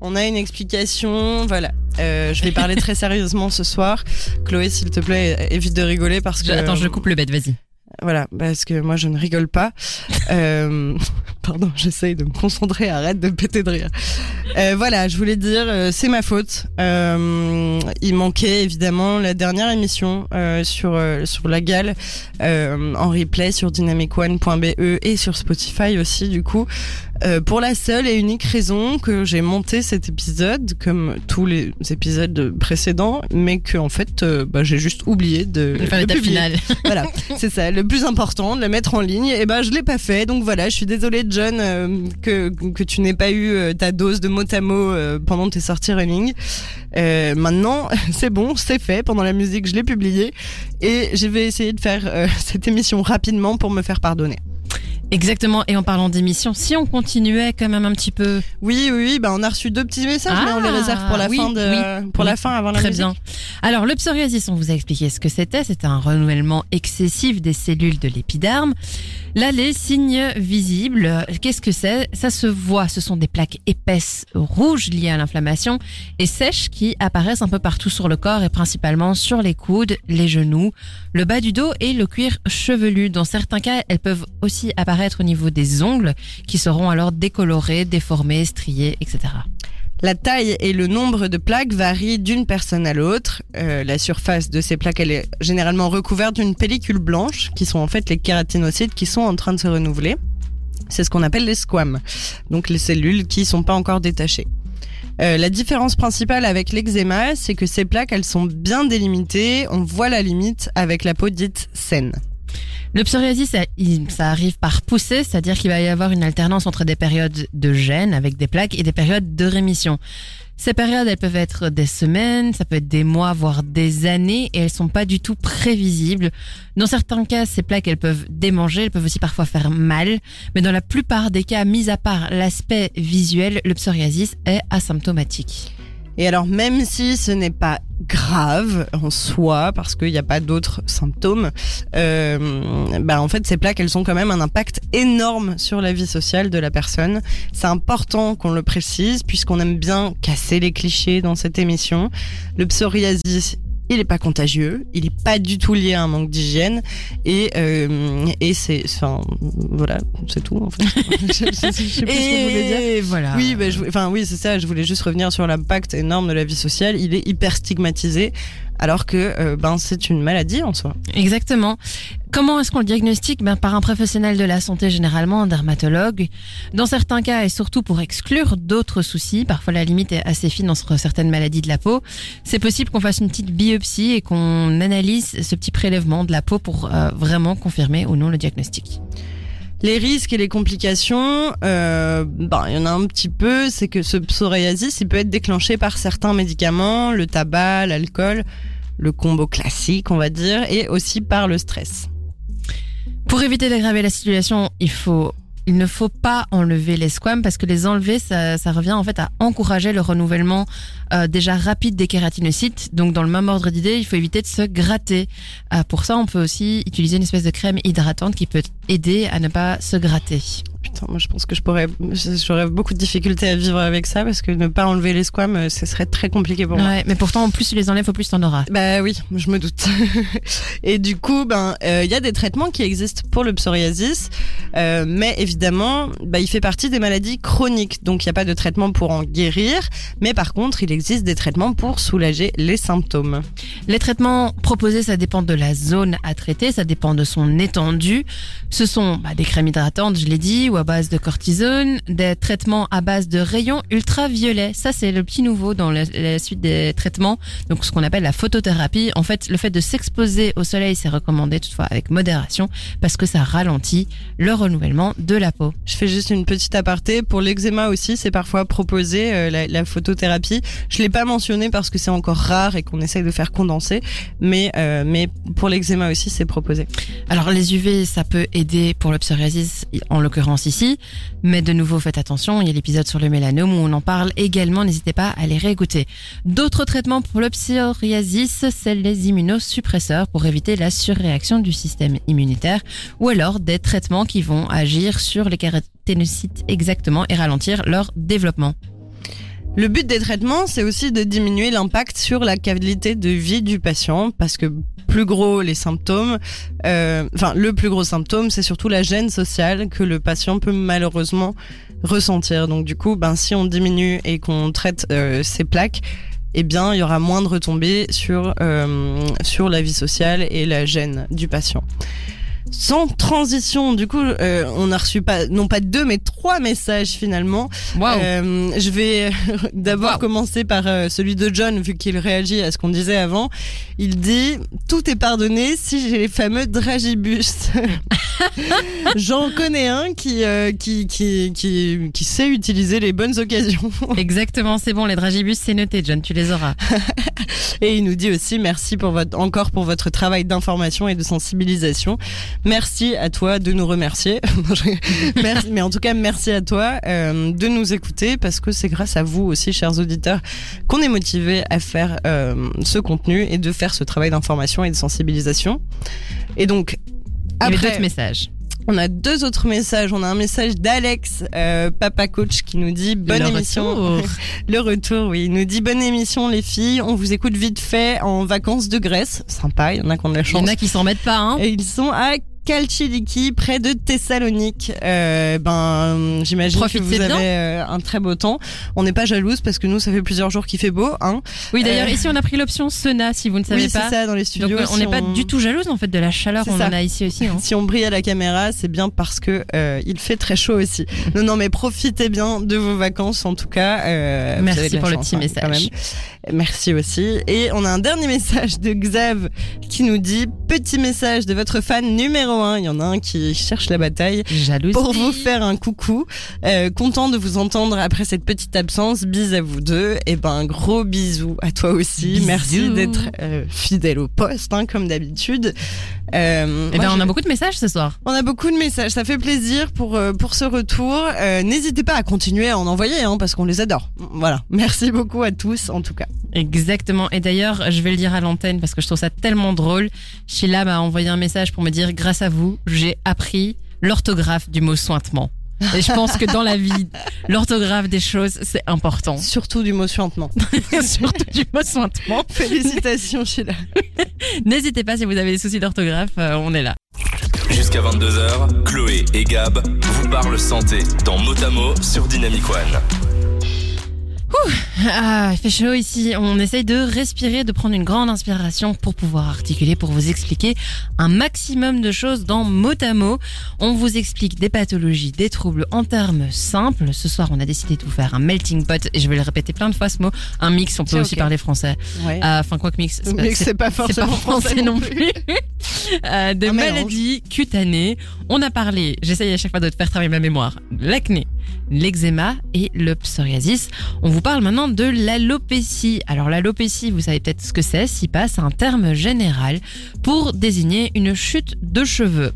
On a une explication, voilà. Euh, je vais parler très [LAUGHS] sérieusement ce soir. Chloé, s'il te plaît, évite de rigoler parce que. Attends, je coupe le bête, vas-y. Voilà, parce que moi je ne rigole pas. [LAUGHS] Euh, pardon, j'essaye de me concentrer, arrête de péter de rire. Euh, voilà, je voulais dire, euh, c'est ma faute. Euh, il manquait évidemment la dernière émission euh, sur euh, sur la gale euh, en replay sur dynamicone.be et sur Spotify aussi du coup. Euh, pour la seule et unique raison que j'ai monté cet épisode comme tous les épisodes précédents, mais que en fait euh, bah, j'ai juste oublié de va faire le l'étape finale. [LAUGHS] Voilà, c'est ça, le plus important, de la mettre en ligne. Et ben, je l'ai pas fait, donc voilà, je suis désolée, John, euh, que que tu n'aies pas eu ta dose de mot à mot euh, pendant tes sorties running. Euh, maintenant, [LAUGHS] c'est bon, c'est fait. Pendant la musique, je l'ai publié et je vais essayer de faire euh, [LAUGHS] cette émission rapidement pour me faire pardonner. Exactement. Et en parlant d'émission, si on continuait quand même un petit peu. Oui, oui, oui, bah on a reçu deux petits messages, mais on les Ah, réserve pour la oui, fin de, oui, pour la fin avant la Très musique. bien. Alors, le psoriasis, on vous a expliqué ce que c'était. C'était un renouvellement excessif des cellules de l'épiderme. Là, les signes visibles, qu'est-ce que c'est? Ça se voit. Ce sont des plaques épaisses rouges liées à l'inflammation et sèches qui apparaissent un peu partout sur le corps et principalement sur les coudes, les genoux, le bas du dos et le cuir chevelu. Dans certains cas, elles peuvent aussi apparaître au niveau des ongles qui seront alors décolorés, déformés, striés, etc. La taille et le nombre de plaques varient d'une personne à l'autre. Euh, la surface de ces plaques, elle est généralement recouverte d'une pellicule blanche, qui sont en fait les kératinocytes qui sont en train de se renouveler. C'est ce qu'on appelle les squames, donc les cellules qui sont pas encore détachées. Euh, la différence principale avec l'eczéma, c'est que ces plaques, elles sont bien délimitées. On voit la limite avec la peau dite saine. Le psoriasis, ça, arrive par poussée, c'est-à-dire qu'il va y avoir une alternance entre des périodes de gêne avec des plaques et des périodes de rémission. Ces périodes, elles peuvent être des semaines, ça peut être des mois, voire des années, et elles sont pas du tout prévisibles. Dans certains cas, ces plaques, elles peuvent démanger, elles peuvent aussi parfois faire mal, mais dans la plupart des cas, mis à part l'aspect visuel, le psoriasis est asymptomatique. Et alors, même si ce n'est pas grave en soi, parce qu'il n'y a pas d'autres symptômes, euh, bah en fait, ces plaques, elles ont quand même un impact énorme sur la vie sociale de la personne. C'est important qu'on le précise, puisqu'on aime bien casser les clichés dans cette émission. Le psoriasis, il n'est pas contagieux, il n'est pas du tout lié à un manque d'hygiène, et, euh, et c'est, enfin, voilà, c'est tout en fait. je, [LAUGHS] je- je sais plus ce que vous voulez dire. Et voilà. Oui, bah, je, enfin oui, c'est ça. Je voulais juste revenir sur l'impact énorme de la vie sociale. Il est hyper stigmatisé, alors que euh, ben c'est une maladie en soi. Exactement. Comment est-ce qu'on le diagnostique? Ben, Par un professionnel de la santé, généralement un dermatologue. Dans certains cas, et surtout pour exclure d'autres soucis, parfois la limite est assez fine entre certaines maladies de la peau, c'est possible qu'on fasse une petite biopsie et qu'on analyse ce petit prélèvement de la peau pour euh, vraiment confirmer ou non le diagnostic. Les risques et les complications, euh, ben il y en a un petit peu. C'est que ce psoriasis, il peut être déclenché par certains médicaments, le tabac, l'alcool, le combo classique, on va dire, et aussi par le stress. Pour éviter d'aggraver la situation, il faut il ne faut pas enlever les squames parce que les enlever, ça, revient en fait à encourager le renouvellement euh, déjà rapide des kératinocytes. Donc dans le même ordre d'idée, il faut éviter de se gratter. Euh, pour ça, on peut aussi utiliser une espèce de crème hydratante qui peut aider à ne pas se gratter. Putain, moi je pense que je pourrais, j'aurais beaucoup de difficultés à vivre avec ça parce que ne pas enlever les squames, euh, ce serait très compliqué pour moi. Mais pourtant, en plus tu les enlèves, au plus t'en auras. Bah oui, je me doute. [LAUGHS] et du coup, ben, euh, il y a des traitements qui existent pour le psoriasis, euh, mais évidemment, bah, il fait partie des maladies chroniques, donc il n'y a pas de traitement pour en guérir. Mais par contre, il existe des traitements pour soulager les symptômes. Les traitements proposés, ça dépend de la zone à traiter, ça dépend de son étendue. Ce sont bah, des crèmes hydratantes, je l'ai dit, ou à base de cortisone, des traitements à base de rayons ultraviolets. Ça, c'est le petit nouveau dans la, la suite des traitements, donc ce qu'on appelle la photothérapie. En fait, le fait de s'exposer au soleil, c'est recommandé toutefois avec modération, parce que ça ralentit le renouvellement de la peau. Je fais juste une petite aparté. Pour l'eczéma aussi, c'est parfois proposé euh, la, la photothérapie. Je l'ai pas mentionné parce que c'est encore rare et qu'on essaye de faire condenser, mais euh, mais pour l'eczéma aussi, c'est proposé. Alors les UV, ça peut aider pour le psoriasis, en l'occurrence ici, mais de nouveau faites attention, il y a l'épisode sur le mélanome où on en parle également, n'hésitez pas à les réécouter. D'autres traitements pour le psoriasis, c'est les immunosuppresseurs pour éviter la surréaction du système immunitaire, ou alors des traitements qui vont agir sur les kératinocytes exactement et ralentir leur développement. Le but des traitements, c'est aussi de diminuer l'impact sur la qualité de vie du patient, parce que plus gros les symptômes, euh, enfin le plus gros symptôme, c'est surtout la gêne sociale que le patient peut malheureusement ressentir. Donc du coup, ben si on diminue et qu'on traite euh, ces plaques, eh bien il y aura moins de retombées sur euh, sur la vie sociale et la gêne du patient. Sans transition, du coup, euh, on a reçu pas non pas deux mais trois messages finalement. Waouh Euh, je vais [LAUGHS] d'abord Wow. commencer par euh, celui de John, vu qu'il réagit à ce qu'on disait avant. Il dit Tout est pardonné si j'ai les fameux dragibus. [LAUGHS] J'en connais un qui, euh, qui, qui, qui, qui sait utiliser les bonnes occasions. [LAUGHS] Exactement, c'est bon, les dragibus, c'est noté, John, tu les auras. Et il nous dit aussi merci pour votre, encore pour votre travail d'information et de sensibilisation. Merci à toi de nous remercier. [LAUGHS] merci, mais en tout cas, merci à toi euh, de nous écouter parce que c'est grâce à vous aussi, chers auditeurs, qu'on est motivé à faire euh, ce contenu et de faire ce travail d'information et de sensibilisation. Et donc, Il y avait après, d'autres messages. On a deux autres messages. On a un message d'Alex, euh, papa coach, qui nous dit bonne Le émission. retour. [LAUGHS] Le retour, oui. Il nous dit bonne émission, les filles. On vous écoute vite fait en vacances de Grèce. Sympa, il y en a qui ont de la Il y chance. en a qui s'en mettent pas, hein. Et ils sont à Kalchiliki, près de Thessalonique. Euh, ben, j'imagine que vous bien. avez euh, un très beau temps. On n'est pas jalouse parce que nous, ça fait plusieurs jours qu'il fait beau. Hein. Oui, d'ailleurs, Euh, ici, on a pris l'option sauna, si vous ne savez oui, c'est pas. ça, dans les Donc, studios. on si n'est pas du tout jalouse, en fait, de la chaleur. C'est On ça. en a ici aussi. hein. Si on brille à la caméra, c'est bien parce que il fait très chaud aussi. Non, non, mais profitez bien de vos vacances en tout cas. Merci pour le petit hein, quand message. même. Merci aussi. Et on a un dernier message de Xav qui nous dit petit message de votre fan numéro un. Il y en a un qui cherche la bataille. Jalousie. Pour vous faire un coucou, euh, content de vous entendre après cette petite absence. Bis à vous deux. Et ben un gros bisou à toi aussi. Bisous. Merci d'être euh, fidèle au poste, hein, comme d'habitude. Euh, Eh ben, on je- a beaucoup de messages ce soir. on a beaucoup de messages, ça fait plaisir pour euh, pour ce retour. Euh, N'hésitez pas à continuer à en envoyer, hein, parce qu'on les adore. Voilà, merci beaucoup à tous en tout cas. Exactement. Et d'ailleurs, je vais le dire à l'antenne parce que je trouve ça tellement drôle. Sheila m'a envoyé un message pour me dire, grâce à vous, j'ai appris l'orthographe du mot sointement. Et je pense que dans la vie, [LAUGHS] l'orthographe des choses, c'est important. Surtout du mot suintement. [LAUGHS] Surtout du mot sointement. Félicitations Sheila. [LAUGHS] N'hésitez pas si vous avez des soucis d'orthographe, euh, on est là. Jusqu'à 22h, Chloé et Gab vous parlent santé dans Motamo sur Dynamic One. Ah, il fait chaud ici. On essaye de respirer, de prendre une grande inspiration pour pouvoir articuler, pour vous expliquer un maximum de choses dans mot à mot. On vous explique des pathologies, des troubles en termes simples. Ce soir, on a décidé de vous faire un melting pot, et je vais le répéter plein de fois ce mot, un mix, on peut aussi parler français. Ouais. Euh, Enfin, quoi que mix, c'est pas- pas c'est pas forcément français non plus. [LAUGHS] Euh, de Un mélange. maladies cutanées. On a parlé, j'essaye à chaque fois de te faire travailler ma mémoire, l'acné, l'eczéma et le psoriasis. On vous parle maintenant de l'alopécie. Alors l'alopécie, vous savez peut-être ce que c'est, si pas, c'est un terme général pour désigner une chute de cheveux,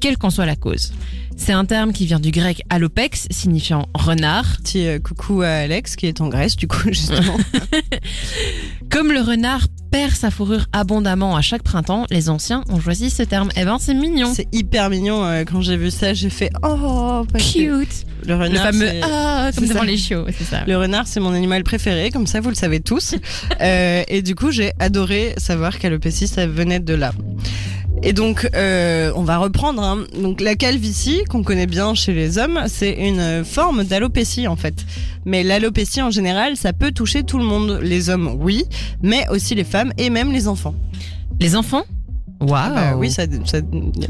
quelle qu'en soit la cause. C'est un terme qui vient du grec alopex, signifiant renard. Petit euh, coucou à Alex qui est en Grèce du coup [LAUGHS] justement. [LAUGHS] Comme le renard perd sa fourrure abondamment à chaque printemps, les anciens ont choisi ce terme. Eh ben, c'est mignon. c'est hyper mignon euh, quand j'ai vu ça, j'ai fait oh parce que Cute. le renard fameux c'est- ah comme c'est devant ça. les chiots, c'est ça. Le renard, c'est mon animal préféré, comme ça vous le savez tous. [LAUGHS] Euh, et du coup, j'ai adoré savoir qu'alopécie, ça venait de là. Et donc, euh, on va reprendre. hein. Donc, la calvitie, qu'on connaît bien chez les hommes, c'est une forme d'alopécie en fait. Mais l'alopécie en général, ça peut toucher tout le monde. Les hommes, oui, mais aussi les femmes et même les enfants. Les enfants? Waouh. Ah bah oui, ça, ça-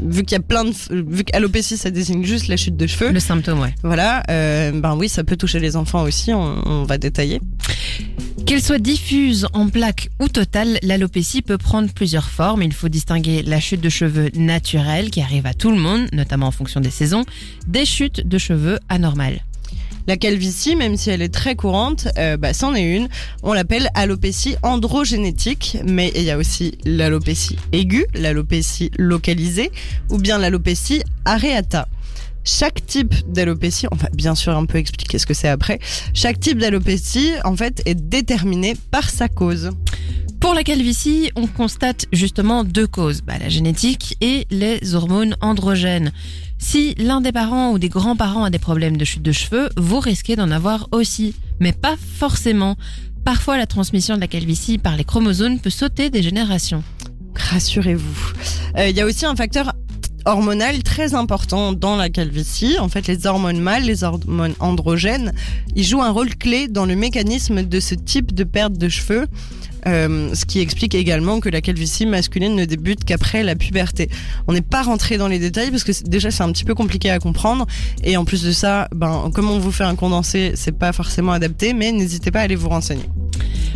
vu qu'il y a plein de, vu qu'alopécie, ça désigne juste la chute de cheveux. Le symptôme, ouais. Voilà, euh, ben oui, ça peut toucher les enfants aussi. On, on va détailler. Qu'elle soit diffuse, en plaques ou totale, l'alopécie peut prendre plusieurs formes. Il faut distinguer la chute de cheveux naturelle qui arrive à tout le monde, notamment en fonction des saisons, des chutes de cheveux anormales. La calvitie, même si elle est très courante, euh, bah, c'en est une. On l'appelle alopécie androgénétique, mais il y a aussi l'alopécie aiguë, l'alopécie localisée, ou bien l'alopécie areata. Chaque type d'alopécie, on va bien sûr un peu expliquer ce que c'est après, chaque type d'alopécie, en fait, est déterminé par sa cause. Pour la calvitie, on constate justement deux causes, bah, la génétique et les hormones androgènes. Si l'un des parents ou des grands-parents a des problèmes de chute de cheveux, vous risquez d'en avoir aussi, mais pas forcément. Parfois, la transmission de la calvitie par les chromosomes peut sauter des générations. Rassurez-vous. Euh, Il y a aussi un facteur hormonal très important dans la calvitie. En fait, les hormones mâles, les hormones androgènes, ils jouent un rôle clé dans le mécanisme de ce type de perte de cheveux. Euh, ce qui explique également que la calvitie masculine ne débute qu'après la puberté. On n'est pas rentré dans les détails parce que déjà c'est un petit peu compliqué à comprendre et en plus de ça, ben comme on vous fait un condensé, c'est pas forcément adapté, mais n'hésitez pas à aller vous renseigner.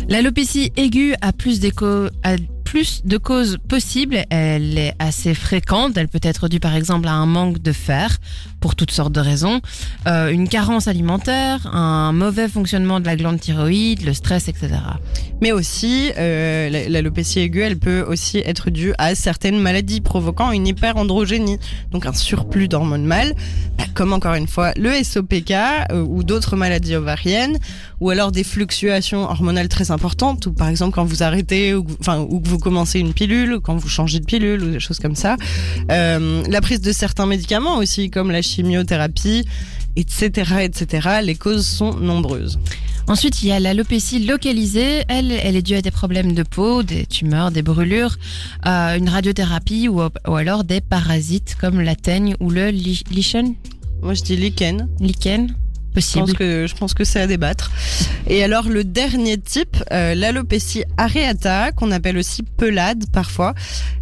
L'alopécie aiguë a plus, d'éco- a plus de causes possibles. Elle est assez fréquente. Elle peut être due par exemple à un manque de fer pour toutes sortes de raisons, euh, une carence alimentaire, un mauvais fonctionnement de la glande thyroïde, le stress, etc. Mais aussi, euh, la- l'alopécie aiguë, elle peut aussi être due à certaines maladies provoquant une hyperandrogénie, donc un surplus d'hormones mâles, bah, comme encore une fois le SOPK euh, ou d'autres maladies ovariennes, ou alors des fluctuations hormonales très importantes, ou par exemple quand vous arrêtez, ou, que vous- enfin, ou que vous commencez une pilule, ou quand vous changez de pilule, ou des choses comme ça. Euh, la prise de certains médicaments aussi, comme la chimiothérapie, etc., etc. Les causes sont nombreuses. Ensuite, il y a l'alopécie localisée. Elle, elle est due à des problèmes de peau, des tumeurs, des brûlures, euh, une radiothérapie ou, ou alors des parasites comme la teigne ou le li- lichen, Moi, je dis lichen. lichen. Je pense que, je pense que c'est à débattre. Et alors, le dernier type, euh, l'alopécie areata, qu'on appelle aussi pelade parfois,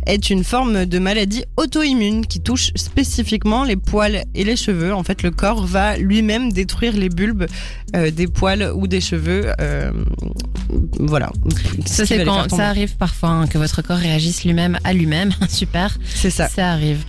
est une forme de maladie auto-immune qui touche spécifiquement les poils et les cheveux. En fait, le corps va lui-même détruire les bulbes euh, des poils ou des cheveux. euh, voilà. Ça, c'est quand arrive parfois hein, que votre corps réagisse lui-même à lui-même. [LAUGHS] Super. C'est ça. Ça arrive.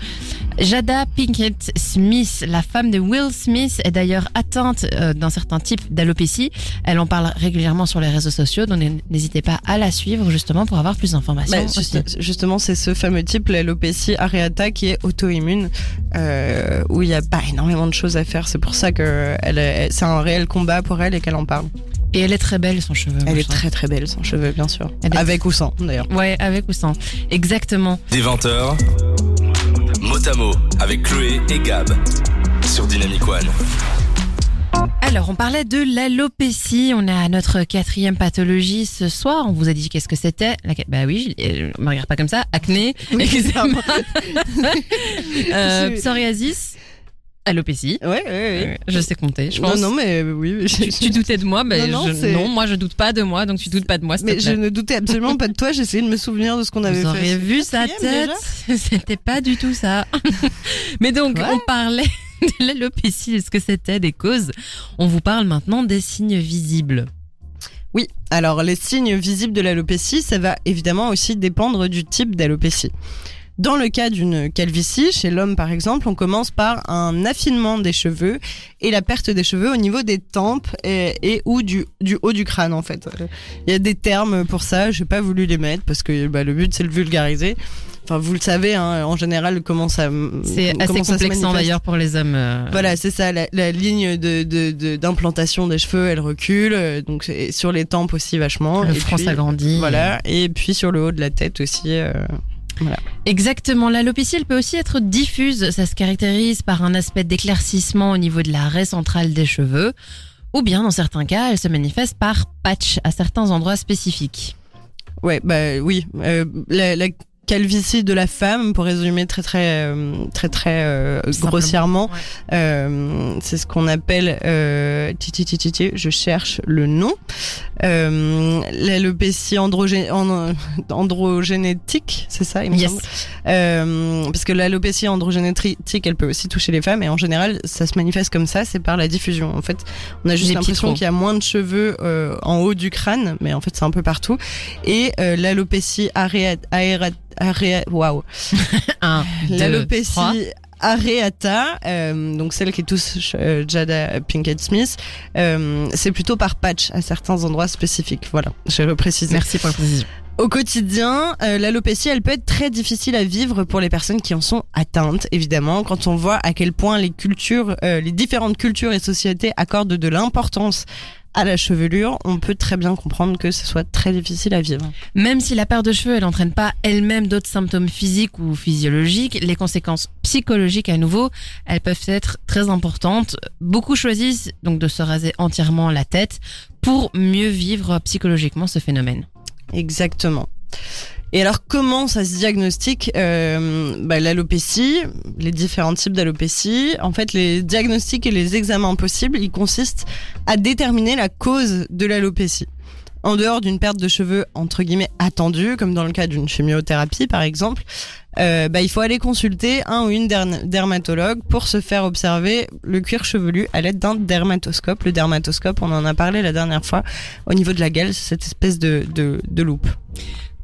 Jada Pinkett Smith, la femme de Will Smith, est d'ailleurs atteinte euh, d'un certain type d'alopécie. Elle en parle régulièrement sur les réseaux sociaux, donc n'hésitez pas à la suivre justement pour avoir plus d'informations. Bah, juste- justement, c'est ce fameux type, l'alopécie areata, qui est auto-immune, euh, où il n'y a pas énormément de choses à faire. C'est pour ça que c'est un réel combat pour elle et qu'elle en parle. Et elle est très belle, son cheveu. Elle est très très belle, son cheveu, bien sûr. Elle est- Avec ou sans, d'ailleurs. Ouais, avec ou sans. Exactement. Des 20h, Motamo avec Chloé et Gab sur Dynamic One. Alors, on parlait de l'alopécie. On est à notre quatrième pathologie ce soir. On vous a dit qu'est-ce que c'était. La- Bah oui, je- euh, me regarde pas comme ça. Acné, Oui, eczéma, [LAUGHS] euh, psoriasis, alopécie. Ouais, ouais, ouais. Euh, Je sais compter, je non, pense. non, mais euh, oui. mais Tu, je- tu doutais de moi, ben Non, non, je- c'est- non, moi je doute pas de moi, donc tu doutes pas de moi. s'il te Mais je plaît. ne doutais absolument pas de toi. J'essayais de me souvenir de ce qu'on avait Vous fait. auriez vu sa quatrième, tête, [LAUGHS] c'était pas du tout ça. [LAUGHS] Mais donc, Quoi on parlait [LAUGHS] de l'alopécie, de ce que c'était, des causes? On vous parle maintenant des signes visibles. Oui, alors les signes visibles de l'alopécie, ça va évidemment aussi dépendre du type d'alopécie. Dans le cas d'une calvitie, chez l'homme par exemple, on commence par un affinement des cheveux et la perte des cheveux au niveau des tempes et, et ou du, du haut du crâne en fait. Il y a des termes pour ça, j'ai pas voulu les mettre parce que bah, le but c'est de le vulgariser. Enfin, vous le savez, hein, en général, comment ça. C'est assez complexant d'ailleurs pour les hommes. euh, Voilà, c'est ça, la, la ligne de, de, de- d'implantation des cheveux, elle recule, euh, donc sur les tempes aussi vachement. Le et front s'agrandit. Voilà, et puis sur le haut de la tête aussi. euh, Exactement. L'alopécie, elle peut aussi être diffuse. Ça se caractérise par un aspect d'éclaircissement au niveau de la raie centrale des cheveux. Ou bien, dans certains cas, elle se manifeste par patch à certains endroits spécifiques. Ouais, bah oui. euh, la, la calvitie de la femme, pour résumer très très euh, très très euh, grossièrement, Ouais. euh, c'est ce qu'on appelle. Euh, ti, ti, ti, ti, ti, je cherche le nom. Euh, L'alopécie androgé- [LAUGHS] androgénétique, c'est ça, il me Yes. semble. Euh, parce que l'alopécie androgénétique, elle peut aussi toucher les femmes, et en général, ça se manifeste comme ça, c'est par la diffusion. En fait, on a juste l'impression qu'il y a moins de cheveux euh, en haut du crâne, mais en fait, c'est un peu partout. Et l'alopécie aréa, aéra, aréa, waouh, [LAUGHS] l'alopécie areata, euh, donc celle qui touche euh, Jada Pinkett Smith, euh, c'est plutôt par patch à certains endroits spécifiques. Voilà, je vais repréciser. Merci pour la précision. Au quotidien, euh, l'alopécie, elle peut être très difficile à vivre pour les personnes qui en sont atteintes, évidemment, quand on voit à quel point les cultures, euh, les différentes cultures et sociétés accordent de l'importance à la chevelure, on peut très bien comprendre que ce soit très difficile à vivre. Même si la perte de cheveux, elle n'entraîne pas elle-même d'autres symptômes physiques ou physiologiques, les conséquences psychologiques à nouveau, elles peuvent être très importantes. Beaucoup choisissent donc de se raser entièrement la tête pour mieux vivre psychologiquement ce phénomène. Exactement. Et alors, comment ça se diagnostique euh, bah, L'alopécie, les différents types d'alopécie? En fait, les diagnostics et les examens possibles, ils consistent à déterminer la cause de l'alopécie. En dehors d'une perte de cheveux entre guillemets attendue, comme dans le cas d'une chimiothérapie par exemple, euh, bah, il faut aller consulter un ou une der- dermatologue pour se faire observer le cuir chevelu à l'aide d'un dermatoscope. Le dermatoscope, on en a parlé la dernière fois, au niveau de la c'est cette espèce de, de loupe.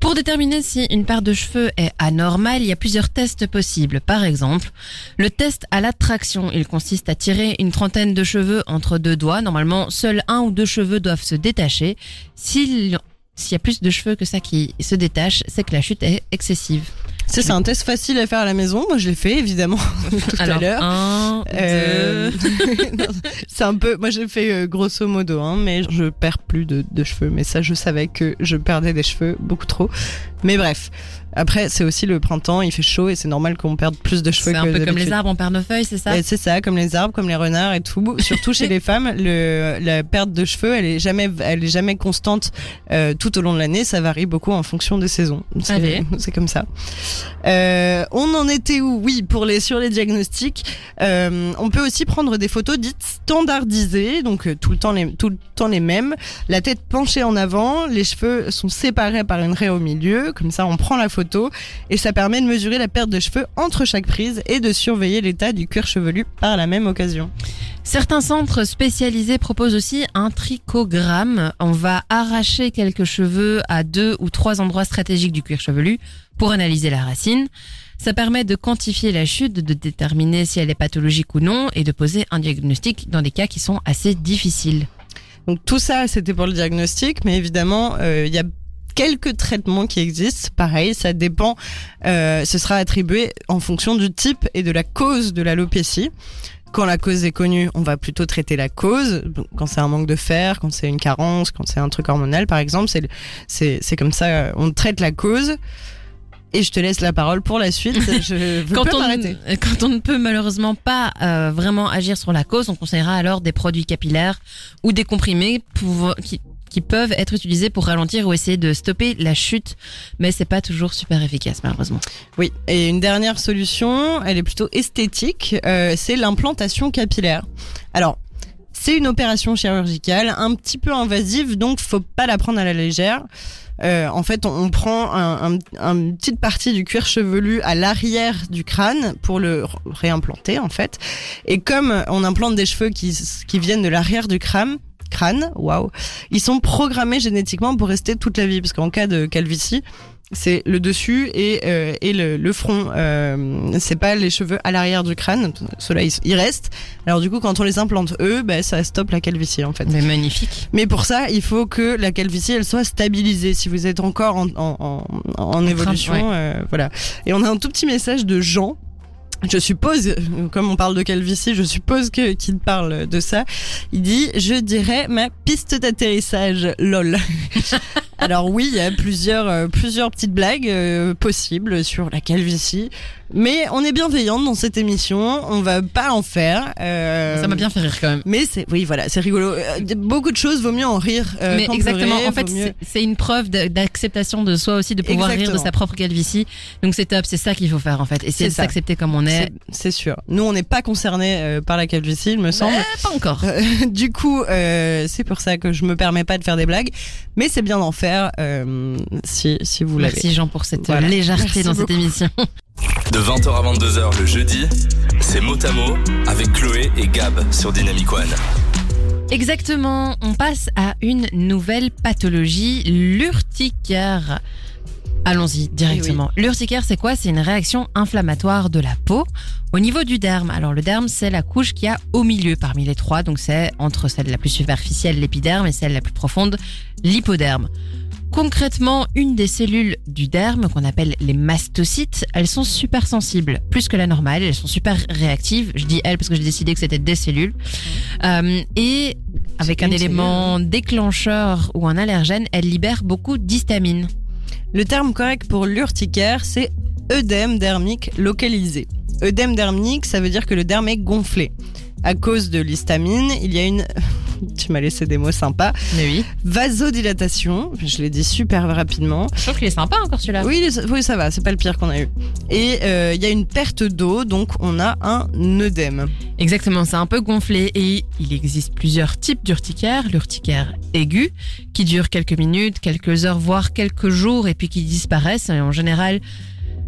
Pour déterminer si une perte de cheveux est anormale, il y a plusieurs tests possibles. Par exemple, le test à la traction. Il consiste à tirer une trentaine de cheveux entre deux doigts. Normalement, seuls un ou deux cheveux doivent se détacher. S'il s'il y a plus de cheveux que ça qui se détachent, c'est que la chute est excessive. C'est un test facile à faire à la maison. Moi, je l'ai fait, évidemment, [LAUGHS] tout Alors, à l'heure. Euh, [LAUGHS] c'est un peu. Moi, j'ai fait euh, grosso modo, hein, mais je perds plus de, de cheveux. Mais ça, je savais que je perdais des cheveux beaucoup trop. Mais bref. Après, c'est aussi le printemps, il fait chaud et c'est normal qu'on perde plus de cheveux C'est un peu comme les arbres, on perd nos feuilles, c'est ça C'est ça, comme les arbres, comme les renards et tout. [LAUGHS] Surtout chez les femmes, le, la perte de cheveux, elle est jamais, elle est jamais constante euh, tout au long de l'année. Ça varie beaucoup en fonction des saisons. C'est Allez. [LAUGHS] c'est comme ça. Euh, on en était où? Oui, pour les sur les diagnostics, euh, on peut aussi prendre des photos dites standardisées, donc tout le temps les tout le temps les mêmes. La tête penchée en avant, les cheveux sont séparés par une raie au milieu. Comme ça, on prend la photo et ça permet de mesurer la perte de cheveux entre chaque prise et de surveiller l'état du cuir chevelu par la même occasion. Certains centres spécialisés proposent aussi un trichogramme. On va arracher quelques cheveux à deux ou trois endroits stratégiques du cuir chevelu pour analyser la racine. Ça permet de quantifier la chute, de déterminer si elle est pathologique ou non et de poser un diagnostic dans des cas qui sont assez difficiles. Donc tout ça, c'était pour le diagnostic, mais évidemment, euh, il y a quelques traitements qui existent. Pareil, ça dépend. euh, ce sera attribué en fonction du type et de la cause de l'alopécie. Quand la cause est connue, on va plutôt traiter la cause. Donc, Quand c'est un manque de fer, quand c'est une carence, quand c'est un truc hormonal, par exemple, c'est c'est c'est comme ça. euh, On traite la cause. Et je te laisse la parole pour la suite. [LAUGHS] Je Quand on, quand on ne peut malheureusement pas euh, vraiment agir sur la cause, on conseillera alors des produits capillaires ou des comprimés pour, qui, qui peuvent être utilisés pour ralentir ou essayer de stopper la chute, mais c'est pas toujours super efficace malheureusement. Oui, et une dernière solution, elle est plutôt esthétique, euh, c'est l'implantation capillaire. Alors, c'est une opération chirurgicale un petit peu invasive, donc faut pas la prendre à la légère. Euh, en fait, on, prend un, un- une petite partie du cuir chevelu à l'arrière du crâne pour le réimplanter, en fait. Et comme on implante des cheveux qui viennent de l'arrière du crâne, crâne, waouh, ils sont programmés génétiquement pour rester toute la vie, parce qu'en cas de calvitie, c'est le dessus et, euh, et le, le front. Euh, c'est pas les cheveux à l'arrière du crâne. Ceux-là, ils, ils restent. Alors du coup, quand on les implante eux, ben, ça stoppe la calvitie en fait. Mais magnifique. Mais pour ça, il faut que la calvitie, elle soit stabilisée. Si vous êtes encore en, en, en, en évolution, ouais. euh, voilà. Et on a un tout petit message de Jean. Je suppose, comme on parle de calvitie, je suppose que qu'il parle de ça. Il dit, je dirais ma piste d'atterrissage, lol. [LAUGHS] [LAUGHS] Alors oui, il y a plusieurs euh, plusieurs petites blagues euh, possibles sur la calvitie, mais on est bienveillante dans cette émission. On va pas en faire. euh, Ça m'a bien fait rire quand même. mais c'est oui voilà c'est rigolo Euh, beaucoup de choses vaut mieux en rire euh, Mais qu'en exactement, pleurer, en fait, vaut mieux- c'est- c'est une preuve d'acceptation de soi aussi, de pouvoir rire de Exactement. sa propre calvitie. Donc c'est top, c'est ça qu'il faut faire en fait. Essayer C'est de ça. s'accepter comme on est. c'est c'est sûr nous on n'est pas concernés euh, par la calvitie il me semble Euh, pas encore. Euh, [LAUGHS] du coup euh, c'est pour ça que je me permets pas de faire des blagues mais c'est bien d'en faire euh, si si vous l'avez Merci Jean pour cette Voilà. légèreté Merci dans cette émission. De 20h à 22h le jeudi, c'est mot à mot avec Chloé et Gab sur Dynamic One. Exactement, on passe à une nouvelle pathologie, l'urticaire. Allons-y directement. L'urticaire, c'est quoi? C'est une réaction inflammatoire de la peau au niveau du derme. Alors le derme, c'est la couche qui a au milieu parmi les trois, donc c'est entre celle la plus superficielle, l'épiderme, et celle la plus profonde, l'hypoderme. Concrètement, une des cellules du derme, qu'on appelle les mastocytes, elles sont super sensibles, plus que la normale, elles sont super réactives. Je dis elles parce que j'ai décidé que c'était des cellules. Euh, et avec un élément déclencheur ou un allergène, elles libèrent beaucoup d'histamine. Le terme correct pour l'urticaire c'est œdème dermique localisé. Œdème dermique ça veut dire que le derme est gonflé. À cause de l'histamine il y a une tu m'as laissé des mots sympas Mais oui. vasodilatation je l'ai dit super rapidement Je trouve qu'il est sympa encore celui-là. Oui, ça va, c'est pas le pire qu'on a eu. Et euh, il y a une perte d'eau, donc on a un œdème. Exactement, c'est un peu gonflé et il existe plusieurs types d'urticaire. L'urticaire aigu, qui dure quelques minutes, quelques heures, voire quelques jours et puis qui disparaissent. Et en général,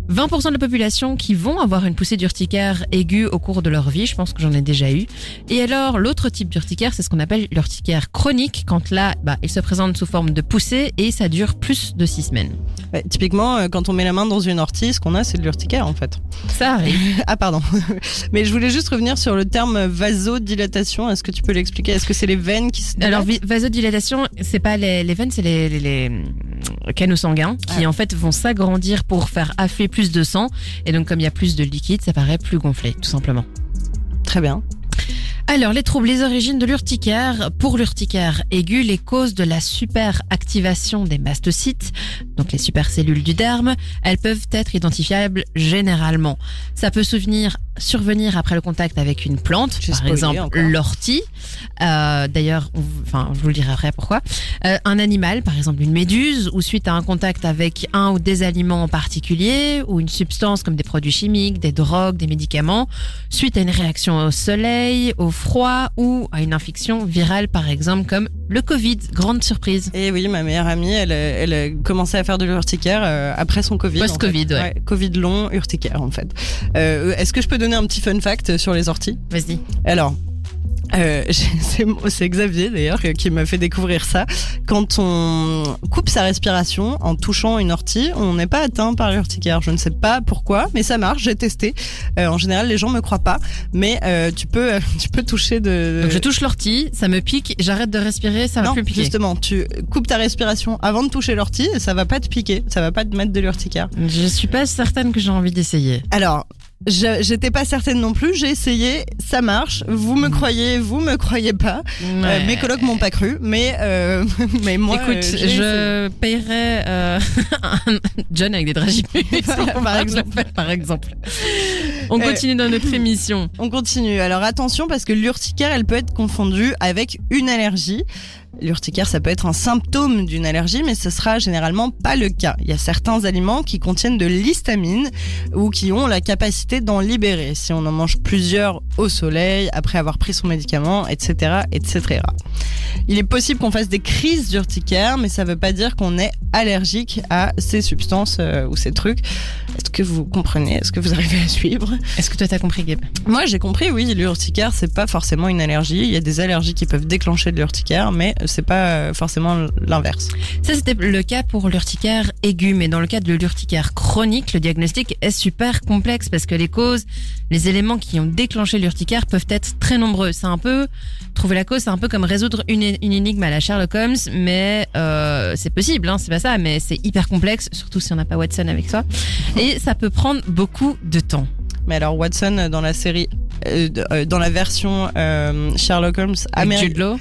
20% de la population qui vont avoir une poussée d'urticaire aiguë au cours de leur vie, je pense que j'en ai déjà eu. Et alors, l'autre type d'urticaire, c'est ce qu'on appelle l'urticaire chronique, quand là, bah, il se présente sous forme de poussée et ça dure plus de 6 semaines. Ouais, typiquement, euh, quand on met la main dans une ortie, ce qu'on a, c'est de l'urticaire en fait. Ça arrive. [LAUGHS] ah, pardon. [LAUGHS] Mais je voulais juste revenir sur le terme vasodilatation. Est-ce que tu peux l'expliquer? Est-ce que c'est les veines qui se Alors, vasodilatation, c'est pas les, les veines, c'est les, les, les- canaux sanguins qui Ah. en fait vont s'agrandir pour faire affler plus de sang. Et donc comme il y a plus de liquide, ça paraît plus gonflé, tout simplement. Très bien. Alors, les troubles, les origines de l'urticaire. Pour l'urticaire aigu, les causes de la superactivation des mastocytes, donc les supercellules du derme, elles peuvent être identifiables généralement. Ça peut souvenir, survenir après le contact avec une plante, J'ai par spoilé exemple encore. l'ortie. Euh, D'ailleurs, on- enfin, je vous le dirai après pourquoi. Euh, un animal, par exemple une méduse, ou suite à un contact avec un ou des aliments en particulier, ou une substance comme des produits chimiques, des drogues, des médicaments, suite à une réaction au soleil, au froid ou à une infection virale par exemple comme le Covid. Grande surprise. Et oui, ma meilleure amie, elle, elle a commencé à faire de l'urticaire euh, après son Covid. en Post-Covid, ouais. Covid long, urticaire en fait. Euh, Est-ce que je peux donner un petit fun fact sur les orties? Vas-y. Alors, euh, [LAUGHS] c'est Xavier d'ailleurs euh, qui m'a fait découvrir ça. Quand on coupe sa respiration en touchant une ortie, on n'est pas atteint par l'urticaire. Je ne sais pas pourquoi, mais ça marche. J'ai testé. Euh, en général, les gens me croient pas, mais euh, tu peux, [LAUGHS] tu peux toucher de. Donc je touche l'ortie, ça me pique, j'arrête de respirer, ça va plus piquer. justement, tu coupes ta respiration avant de toucher l'ortie ça va pas te piquer, ça va pas te mettre de l'urticaire. Je suis pas certaine que j'ai envie d'essayer. Alors, j'étais pas certaine non plus, j'ai essayé, ça marche. Vous me croyez, vous me croyez pas. Euh, mes colocs m'ont pas cru, mais euh, [LAUGHS] mais moi, Écoute, euh, je paierais euh, un [LAUGHS] John avec des dragibus, [LAUGHS] Par exemple. Par exemple. On Euh, continue dans notre émission. On continue. Alors attention parce que l'urticaire, elle peut être confondue avec une allergie. L'urticaire, ça peut être un symptôme d'une allergie, mais ce sera généralement pas le cas. Il y a certains aliments qui contiennent de l'histamine ou qui ont la capacité d'en libérer si on en mange plusieurs au soleil, après avoir pris son médicament, etc., etc. Il est possible qu'on fasse des crises d'urticaire, mais ça veut pas dire qu'on est allergique à ces substances euh, ou ces trucs. Est-ce que vous comprenez? Est-ce que vous arrivez à suivre? Est-ce que toi t'as compris, Gabe? Moi, j'ai compris, oui, l'urticaire, c'est pas forcément une allergie. Il y a des allergies qui peuvent déclencher de l'urticaire, mais c'est pas euh, forcément l'inverse. Ça, c'était le cas pour l'urticaire aigu, mais dans le cas de l'urticaire chronique, le diagnostic est super complexe parce que les causes, les éléments qui ont déclenché l'urticaire peuvent être très nombreux. C'est un peu, trouver la cause, c'est un peu comme résoudre une, une énigme à la Sherlock Holmes, mais euh, c'est possible, hein, c'est pas ça, mais c'est hyper complexe, surtout si on n'a pas Watson avec soi. Et ça peut prendre beaucoup de temps. Mais alors, Watson, dans la série, euh, euh, dans la version euh, Sherlock Holmes Avec. Jude Law.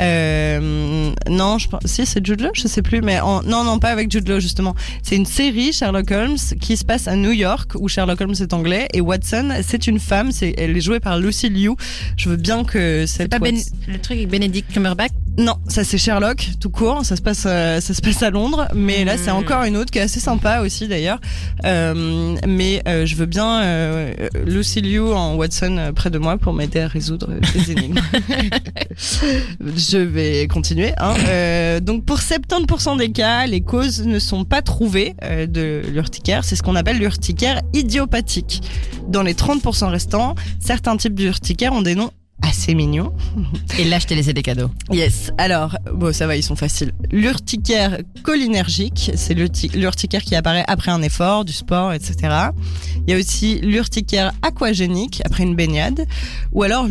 Euh, non, je pense. Si, c'est Jude Law, je sais plus, mais en- non, non, pas avec Jude Law justement. C'est une série Sherlock Holmes qui se passe à New York où Sherlock Holmes est anglais et Watson, c'est une femme. C'est, elle est jouée par Lucy Liu. Je veux bien que C'est pas Ben- le truc avec Benedict Cumberbatch? Non, ça c'est Sherlock, tout court. Ça se passe, euh, ça se passe à Londres, mais là c'est Mhm. encore une autre qui est assez sympa aussi d'ailleurs. Euh, mais euh, je veux bien euh, Lucy Liu en Watson euh, près de moi pour m'aider à résoudre des [LAUGHS] énigmes. [LAUGHS] je vais continuer. Hein. Euh, donc pour 70% des cas, les causes ne sont pas trouvées euh, de l'urticaire. C'est ce qu'on appelle l'urticaire idiopathique. Dans les 30% restants, certains types d'urticaire ont des noms assez mignons. Et là, je t'ai laissé des cadeaux. Yes. Alors, bon, ça va, ils sont faciles. L'urticaire cholinergique, c'est l'urti- l'urticaire qui apparaît après un effort, du sport, etc. Il y a aussi l'urticaire aquagénique après une baignade, ou alors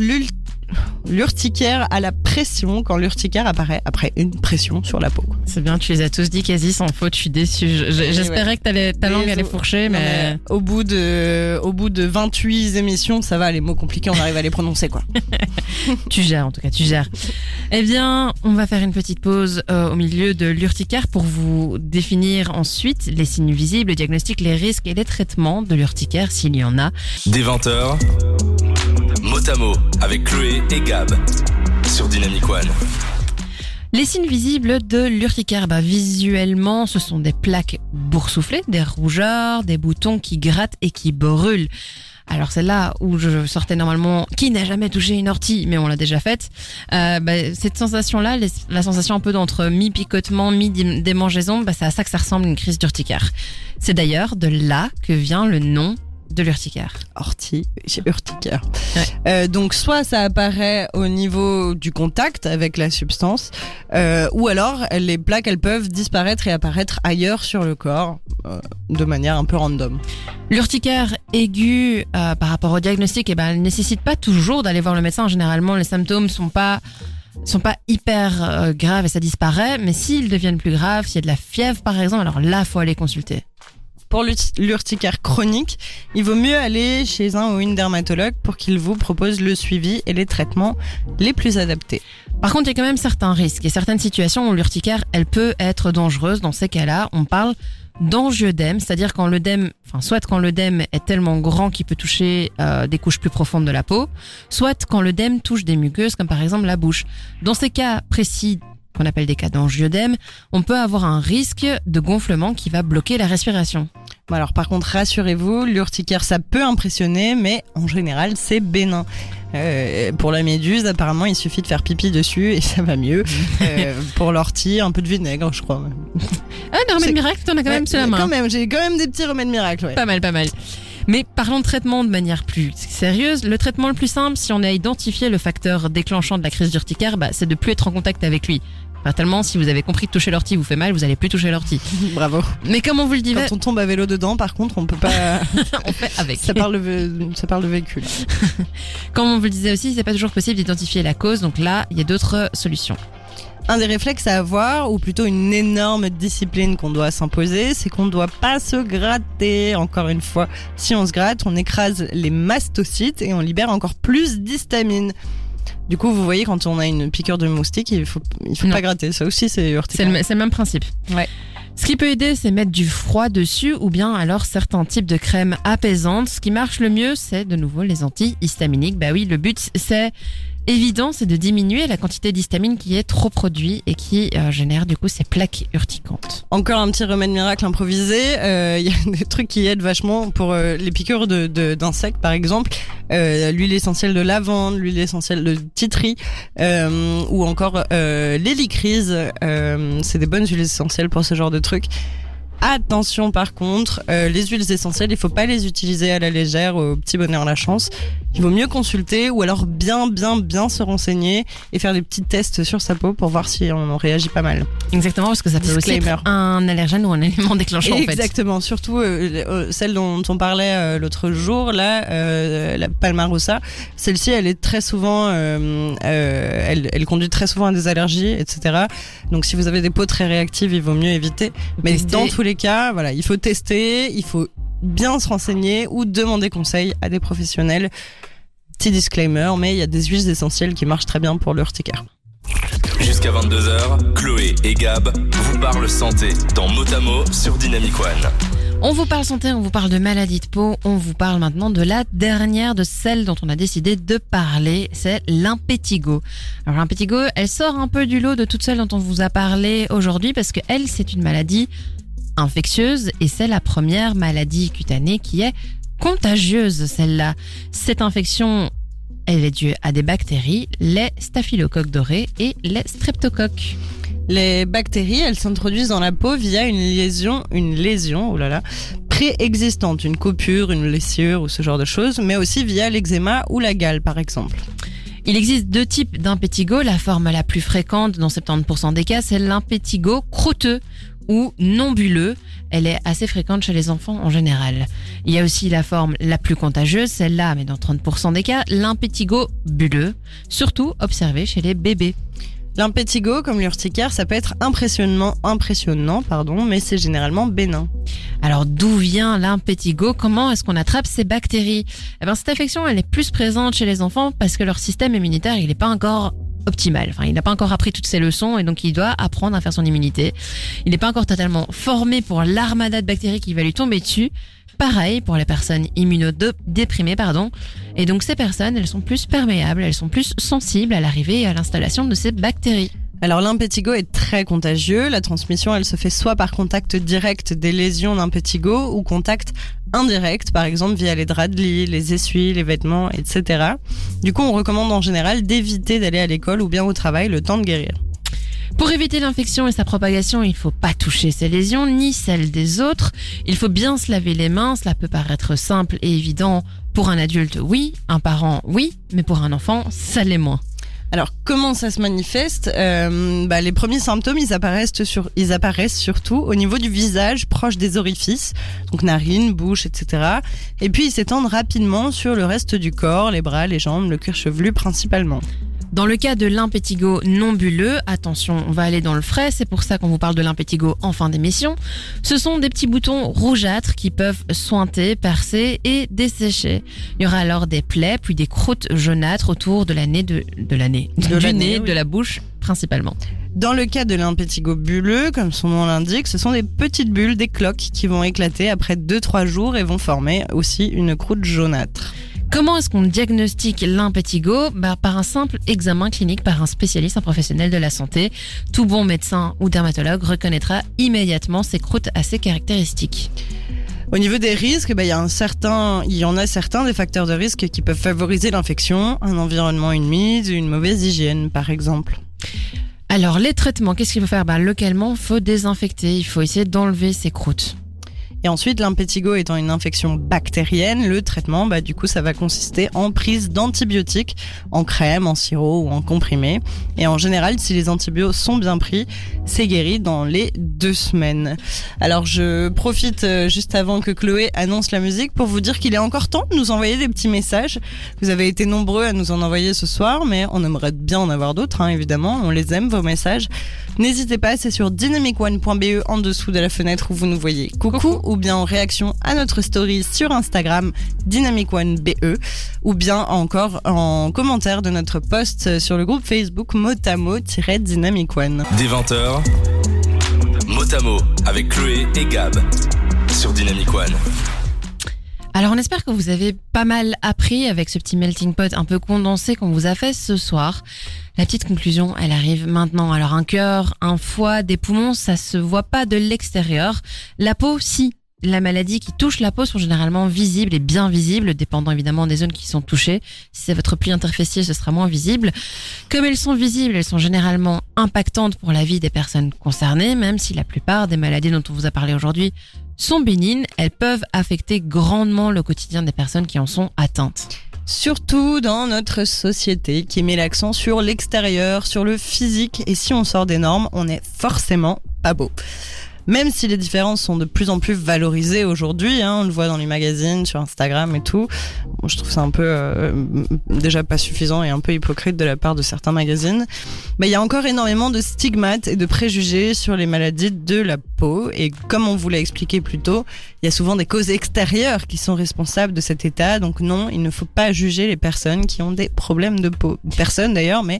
l'urticaire à la pression quand l'urticaire apparaît après une pression sur la peau. C'est bien, tu les as tous dit quasi sans faute. Je suis déçue. Oui, J'espérais que ta langue allait fourcher, mais... mais au bout de, au bout de 28 émissions, ça va, les mots compliqués, on arrive à les prononcer, quoi. [LAUGHS] tu gères en tout cas, tu gères. Eh bien, on va faire une petite pause euh, au milieu de l'urticaire pour vous définir ensuite les signes visibles, le diagnostic, les risques et les traitements de l'urticaire s'il y en a. Des 20h, mot avec Chloé et Gab sur Dynamic One. Les signes visibles de l'urticaire, bah, visuellement, ce sont des plaques boursouflées, des rougeurs, des boutons qui grattent et qui brûlent. Alors c'est là où je sortais normalement, qui n'a jamais touché une ortie, mais on l'a déjà faite. Euh, bah, cette sensation-là, la sensation un peu d'entre mi-picotement, mi-démangeaison, bah, c'est à ça que ça ressemble une crise d'urticaire. C'est d'ailleurs de là que vient le nom de l'urticaire. Ortie, urticaire. Ouais. Euh, donc soit ça apparaît au niveau du contact avec la substance, euh, ou alors les plaques elles peuvent disparaître et apparaître ailleurs sur le corps euh, de manière un peu random. L'urticaire aiguë par rapport au diagnostic, eh ben, elle nécessite pas toujours d'aller voir le médecin. Généralement, les symptômes sont pas sont pas hyper graves et ça disparaît, mais s'ils deviennent plus graves, s'il y a de la fièvre par exemple, alors là, faut aller consulter. Pour l'urticaire chronique, il vaut mieux aller chez un ou une dermatologue pour qu'il vous propose le suivi et les traitements les plus adaptés. Par contre, il y a quand même certains risques et certaines situations où l'urticaire, elle peut être dangereuse. Dans ces cas-là, on parle d'angiodème, c'est-à-dire quand l'œdème, soit quand l'œdème est tellement grand qu'il peut toucher euh, des couches plus profondes de la peau, soit quand l'œdème touche des muqueuses, comme par exemple la bouche. Dans ces cas précis qu'on appelle des cas d'angiodème, on peut avoir un risque de gonflement qui va bloquer la respiration. alors par contre, rassurez-vous, l'urticaire ça peut impressionner, mais en général c'est bénin. Euh, pour la méduse, apparemment, il suffit de faire pipi dessus et [LAUGHS] ça va mieux. Euh, pour l'ortie, un peu de vinaigre, je crois. Ah, un remède miracle, t'en as quand même sur la main. Quand même, j'ai quand même des petits remèdes miracles. Pas mal, pas mal. Mais parlons de traitement de manière plus sérieuse. Le traitement le plus simple, si on a identifié le facteur déclenchant de la crise d'urticaire, bah, c'est de plus être en contact avec lui. Fatalement, si vous avez compris que toucher l'ortie vous fait mal, vous allez plus toucher l'ortie. [LAUGHS] Bravo. Mais comme on vous le dit, quand on tombe à vélo dedans, par contre, on peut pas. [LAUGHS] on fait avec. Ça parle de, ça parle de véhicule. [LAUGHS] comme on vous le disait aussi, c'est pas toujours possible d'identifier la cause. Donc là, il y a d'autres solutions. Un des réflexes à avoir, ou plutôt une énorme discipline qu'on doit s'imposer, c'est qu'on ne doit pas se gratter. Encore une fois, si on se gratte, on écrase les mastocytes et on libère encore plus d'histamine. Du coup, vous voyez, quand on a une piqûre de moustique, il faut, il faut pas gratter. Ça aussi, c'est urticaire. C'est le, même principe. Ouais. Ce qui peut aider, c'est mettre du froid dessus ou bien alors certains types de crèmes apaisantes. Ce qui marche le mieux, c'est de nouveau les antihistaminiques. Bah oui, le but, c'est évident, c'est de diminuer la quantité d'histamine qui est trop produite et qui euh, génère du coup ces plaques urticantes. Encore un petit remède miracle improvisé. Il euh, y a [LAUGHS] des trucs qui aident vachement pour euh, les piqûres d'insectes, par exemple. l'huile essentielle de lavande, l'huile essentielle de titri, ou encore l'hélicryse. c'est des bonnes huiles essentielles pour ce genre de trucs. Attention par contre, euh, les huiles essentielles, il faut pas les utiliser à la légère au petit bonheur la chance. Il vaut mieux consulter ou alors bien bien bien se renseigner et faire des petits tests sur sa peau pour voir si on réagit pas mal. Exactement parce que ça peut aussi être un allergène ou un élément déclenchant Exactement, surtout euh, euh, celle dont on parlait l'autre jour là, la palmarosa. Celle-ci, elle est très souvent, elle, elle conduit très souvent à des allergies, etc. Donc si vous avez des peaux très réactives, il vaut mieux éviter. Mais dans tous les cas, voilà, il faut tester, il faut bien se renseigner ou demander conseil à des professionnels. Petit disclaimer, mais il y a des huiles essentielles qui marchent très bien pour l'urticaire. Jusqu'à 22h, Chloé et Gab vous parlent santé dans Motamo sur Dynamic One. On vous parle santé, on vous parle de maladies de peau, on vous parle maintenant de la dernière de celle dont on a décidé de parler, c'est l'impétigo. Alors l'impétigo, elle sort un peu du lot de toutes celles dont on vous a parlé aujourd'hui parce que elle, c'est une maladie infectieuse et c'est la première maladie cutanée qui est contagieuse, celle-là. Cette infection, elle est due à des bactéries, les staphylocoques dorés et les streptocoques. Les bactéries, elles s'introduisent dans la peau via une lésion, une lésion, oh là là, préexistante, une coupure, une blessure ou ce genre de choses, mais aussi via l'eczéma ou la gale, par exemple. Il existe deux types d'impétigo. La forme la plus fréquente dans 70% des cas, c'est l'impétigo croûteux ou non bulleux. Elle est assez fréquente chez les enfants en général. Il y a aussi la forme la plus contagieuse, celle-là, mais dans 30% des cas, l'impétigo bulleux, surtout observé chez les bébés. L'impétigo, comme l'urticaire, ça peut être impressionnant, impressionnant, pardon, mais c'est généralement bénin. Alors d'où vient l'impétigo? Comment est-ce qu'on attrape ces bactéries? Eh ben cette infection, elle est plus présente chez les enfants parce que leur système immunitaire, il n'est pas encore optimal. Enfin, il n'a pas encore appris toutes ses leçons et donc il doit apprendre à faire son immunité. Il n'est pas encore totalement formé pour l'armada de bactéries qui va lui tomber dessus. Pareil pour les personnes immunodéprimées, pardon. Et donc ces personnes, elles sont plus perméables, elles sont plus sensibles à l'arrivée et à l'installation de ces bactéries. Alors l'impétigo est très contagieux. La transmission, elle se fait soit par contact direct des lésions d'impétigo ou contact indirect, par exemple via les draps de lit, les essuies, les vêtements, etc. Du coup, on recommande en général d'éviter d'aller à l'école ou bien au travail le temps de guérir. Pour éviter l'infection et sa propagation, il ne faut pas toucher ces lésions ni celles des autres. Il faut bien se laver les mains. Cela peut paraître simple et évident pour un adulte, oui. Un parent, oui. Mais pour un enfant, ça l'est moins. Alors comment ça se manifeste euh, bah, Les premiers symptômes, ils apparaissent, sur, ils apparaissent surtout au niveau du visage, proche des orifices, donc narines, bouche, etc. Et puis ils s'étendent rapidement sur le reste du corps, les bras, les jambes, le cuir chevelu principalement. Dans le cas de l'impétigo non bulleux, attention, on va aller dans le frais, c'est pour ça qu'on vous parle de l'impétigo en fin d'émission. Ce sont des petits boutons rougeâtres qui peuvent sointer, percer et dessécher. Il y aura alors des plaies puis des croûtes jaunâtres autour de la nez de, de la nez, De du la nez, nez, oui. de la bouche principalement. Dans le cas de l'impétigo bulleux, comme son nom l'indique, ce sont des petites bulles, des cloques qui vont éclater après 2-3 jours et vont former aussi une croûte jaunâtre. Comment est-ce qu'on diagnostique l'impétigo bah, Par un simple examen clinique par un spécialiste, un professionnel de la santé. Tout bon médecin ou dermatologue reconnaîtra immédiatement ces croûtes assez caractéristiques. Au niveau des risques, bah, il y, a un certain, il y en a certains des facteurs de risque qui peuvent favoriser l'infection, un environnement humide, une mauvaise hygiène par exemple. Alors les traitements, qu'est-ce qu'il faut faire? Bah, Localement, il faut désinfecter, il faut essayer d'enlever ces croûtes. Et ensuite, l'impétigo étant une infection bactérienne, le traitement, bah, du coup, ça va consister en prise d'antibiotiques, en crème, en sirop ou en comprimé. Et en général, si les antibiotiques sont bien pris, c'est guéri dans les deux semaines. Alors, je profite euh, juste avant que Chloé annonce la musique pour vous dire qu'il est encore temps de nous envoyer des petits messages. Vous avez été nombreux à nous en envoyer ce soir, mais on aimerait bien en avoir d'autres, hein, évidemment. On les aime, vos messages. N'hésitez pas, c'est sur dynamicone.be en dessous de la fenêtre où vous nous voyez. Coucou, Coucou. Ou bien en réaction à notre story sur Instagram dynamicone.be ou bien encore en commentaire de notre post sur le groupe Facebook motamo-dynamicone. Des 20h, Motamo avec Chloé et Gab sur Dynamic One. Alors on espère que vous avez pas mal appris avec ce petit melting pot un peu condensé qu'on vous a fait ce soir. La petite conclusion, elle arrive maintenant. Alors un cœur, un foie, des poumons, ça se voit pas de l'extérieur. La peau, si. La maladie qui touche la peau sont généralement visibles et bien visibles, dépendant évidemment des zones qui sont touchées. Si c'est votre pli interfessier, ce sera moins visible. Comme elles sont visibles, elles sont généralement impactantes pour la vie des personnes concernées, même si la plupart des maladies dont on vous a parlé aujourd'hui sont bénignes, elles peuvent affecter grandement le quotidien des personnes qui en sont atteintes. Surtout dans notre société qui met l'accent sur l'extérieur, sur le physique et si on sort des normes, on est forcément pas beau. Même si les différences sont de plus en plus valorisées aujourd'hui, hein, on le voit dans les magazines, sur Instagram et tout, je trouve ça un peu euh, déjà pas suffisant et un peu hypocrite de la part de certains magazines. Mais il y a encore énormément de stigmates et de préjugés sur les maladies de la peau et comme on vous l'a expliqué plus tôt, il y a souvent des causes extérieures qui sont responsables de cet état. Donc non, il ne faut pas juger les personnes qui ont des problèmes de peau. Personne d'ailleurs, mais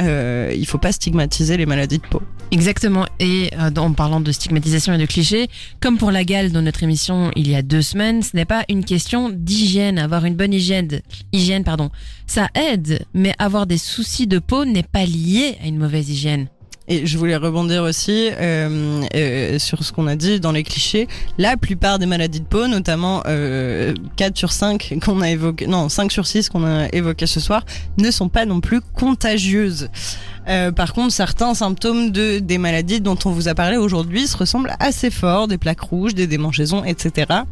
euh, il faut pas stigmatiser les maladies de peau. Exactement. Et euh, en parlant de stigmatisation et de clichés, comme pour la gale dans notre émission il y a deux semaines, ce n'est pas une question d'hygiène. Avoir une bonne hygiène, hygiène pardon, ça aide, mais avoir des soucis de peau n'est pas lié à une mauvaise hygiène. Et je voulais rebondir aussi euh, euh, sur ce qu'on a dit dans les clichés. La plupart des maladies de peau, notamment euh, 4 sur 5 qu'on a évoqué, non 5 sur 6 qu'on a évoqué ce soir, ne sont pas non plus contagieuses. Euh, par contre, certains symptômes de des maladies dont on vous a parlé aujourd'hui se ressemblent assez fort, des plaques rouges, des démangeaisons, etc.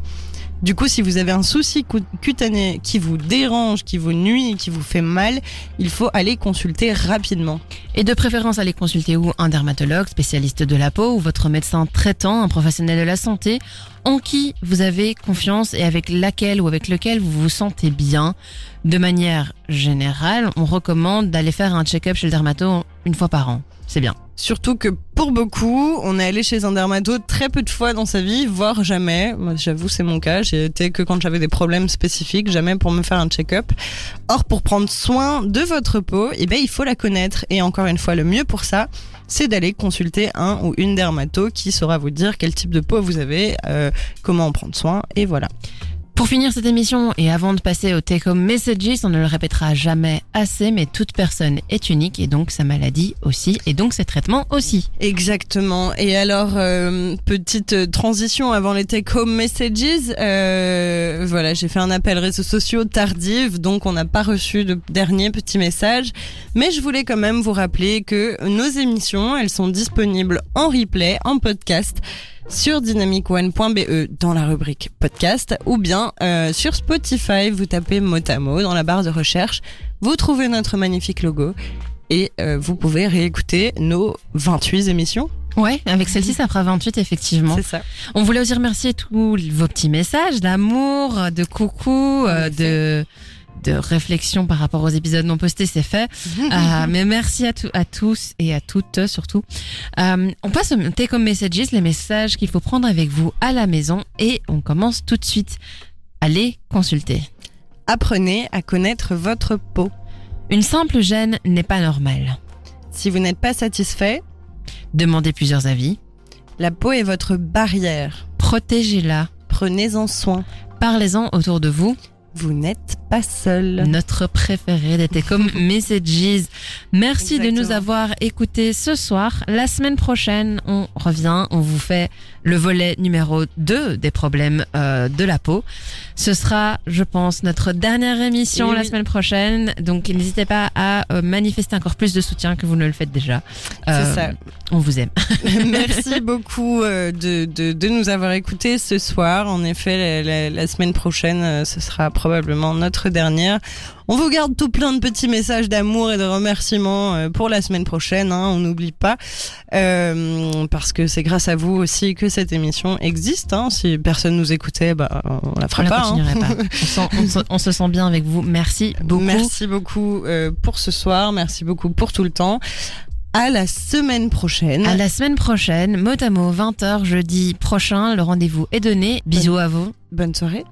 Du coup, si vous avez un souci cu- cutané qui vous dérange, qui vous nuit, qui vous fait mal, il faut aller consulter rapidement. Et de préférence, allez consulter ou un dermatologue, spécialiste de la peau, ou votre médecin traitant, un professionnel de la santé, en qui vous avez confiance et avec laquelle ou avec lequel vous vous sentez bien? De manière générale, on recommande d'aller faire un check-up chez le dermato une fois par an. C'est bien. Surtout que pour beaucoup, on est allé chez un dermato très peu de fois dans sa vie, voire jamais. Moi, j'avoue, c'est mon cas. J'ai été que quand j'avais des problèmes spécifiques, jamais pour me faire un check-up. Or, pour prendre soin de votre peau, eh ben, il faut la connaître. Et encore une fois, le mieux pour ça, c'est d'aller consulter un ou une dermato qui saura vous dire quel type de peau vous avez, euh, comment en prendre soin, et voilà. Pour finir cette émission et avant de passer au Take Home Messages, on ne le répétera jamais assez, mais toute personne est unique et donc sa maladie aussi, et donc ses traitements aussi. Exactement. Et alors, euh, petite transition avant les take-home messages. Euh, voilà, j'ai fait un appel réseaux sociaux tardif, donc on n'a pas reçu de dernier petit message. Mais je voulais quand même vous rappeler que nos émissions, elles sont disponibles en replay, en podcast sur dynamicone.be dans la rubrique podcast ou bien euh, sur Spotify, vous tapez Motamo dans la barre de recherche, vous trouvez notre magnifique logo et euh, vous pouvez réécouter nos 28 émissions. Ouais, avec celle-ci, ça fera 28 effectivement. C'est ça. On voulait aussi remercier tous vos petits messages d'amour, de coucou, euh, de de réflexion par rapport aux épisodes non postés, c'est fait. [LAUGHS] Euh, mais merci à, tous- à tous et à toutes surtout. Euh, on passe au Take Home Messages, les messages qu'il faut prendre avec vous à la maison et on commence tout de suite. Allez consulter. Apprenez à connaître votre peau. Une simple gêne n'est pas normale. Si vous n'êtes pas satisfait, Demandez plusieurs avis. la peau est votre barrière. Protégez-la. Prenez-en soin. Parlez-en autour de vous. Vous n'êtes pas seul. Notre préféré des Tecom Messages. Merci de nous avoir écoutés ce soir. La semaine prochaine, on revient, on vous fait le volet numéro 2 des problèmes euh, de la peau. Ce sera, je pense, notre dernière émission la semaine prochaine. Donc n'hésitez pas à euh, manifester encore plus de soutien que vous ne le faites déjà. Euh, C'est ça. On vous aime. [LAUGHS] Merci beaucoup euh, de, de, de nous avoir écoutés ce soir. En effet, la, la- la semaine prochaine, euh, ce sera probablement notre dernière. On vous garde tout plein de petits messages d'amour et de remerciements euh, pour la semaine prochaine. Hein, on n'oublie pas, Euh, parce que c'est grâce à vous aussi que cette émission existe. Hein. Si personne nous écoutait, bah, on la On pas. hein. pas. [LAUGHS] On, sent- on se- on se sent bien avec vous. Merci beaucoup. Merci beaucoup euh, pour ce soir. Merci beaucoup pour tout le temps. À la semaine prochaine. À la semaine prochaine, mot à mot, 20h jeudi prochain. Le rendez-vous est donné. Bisous à vous. Bonne soirée.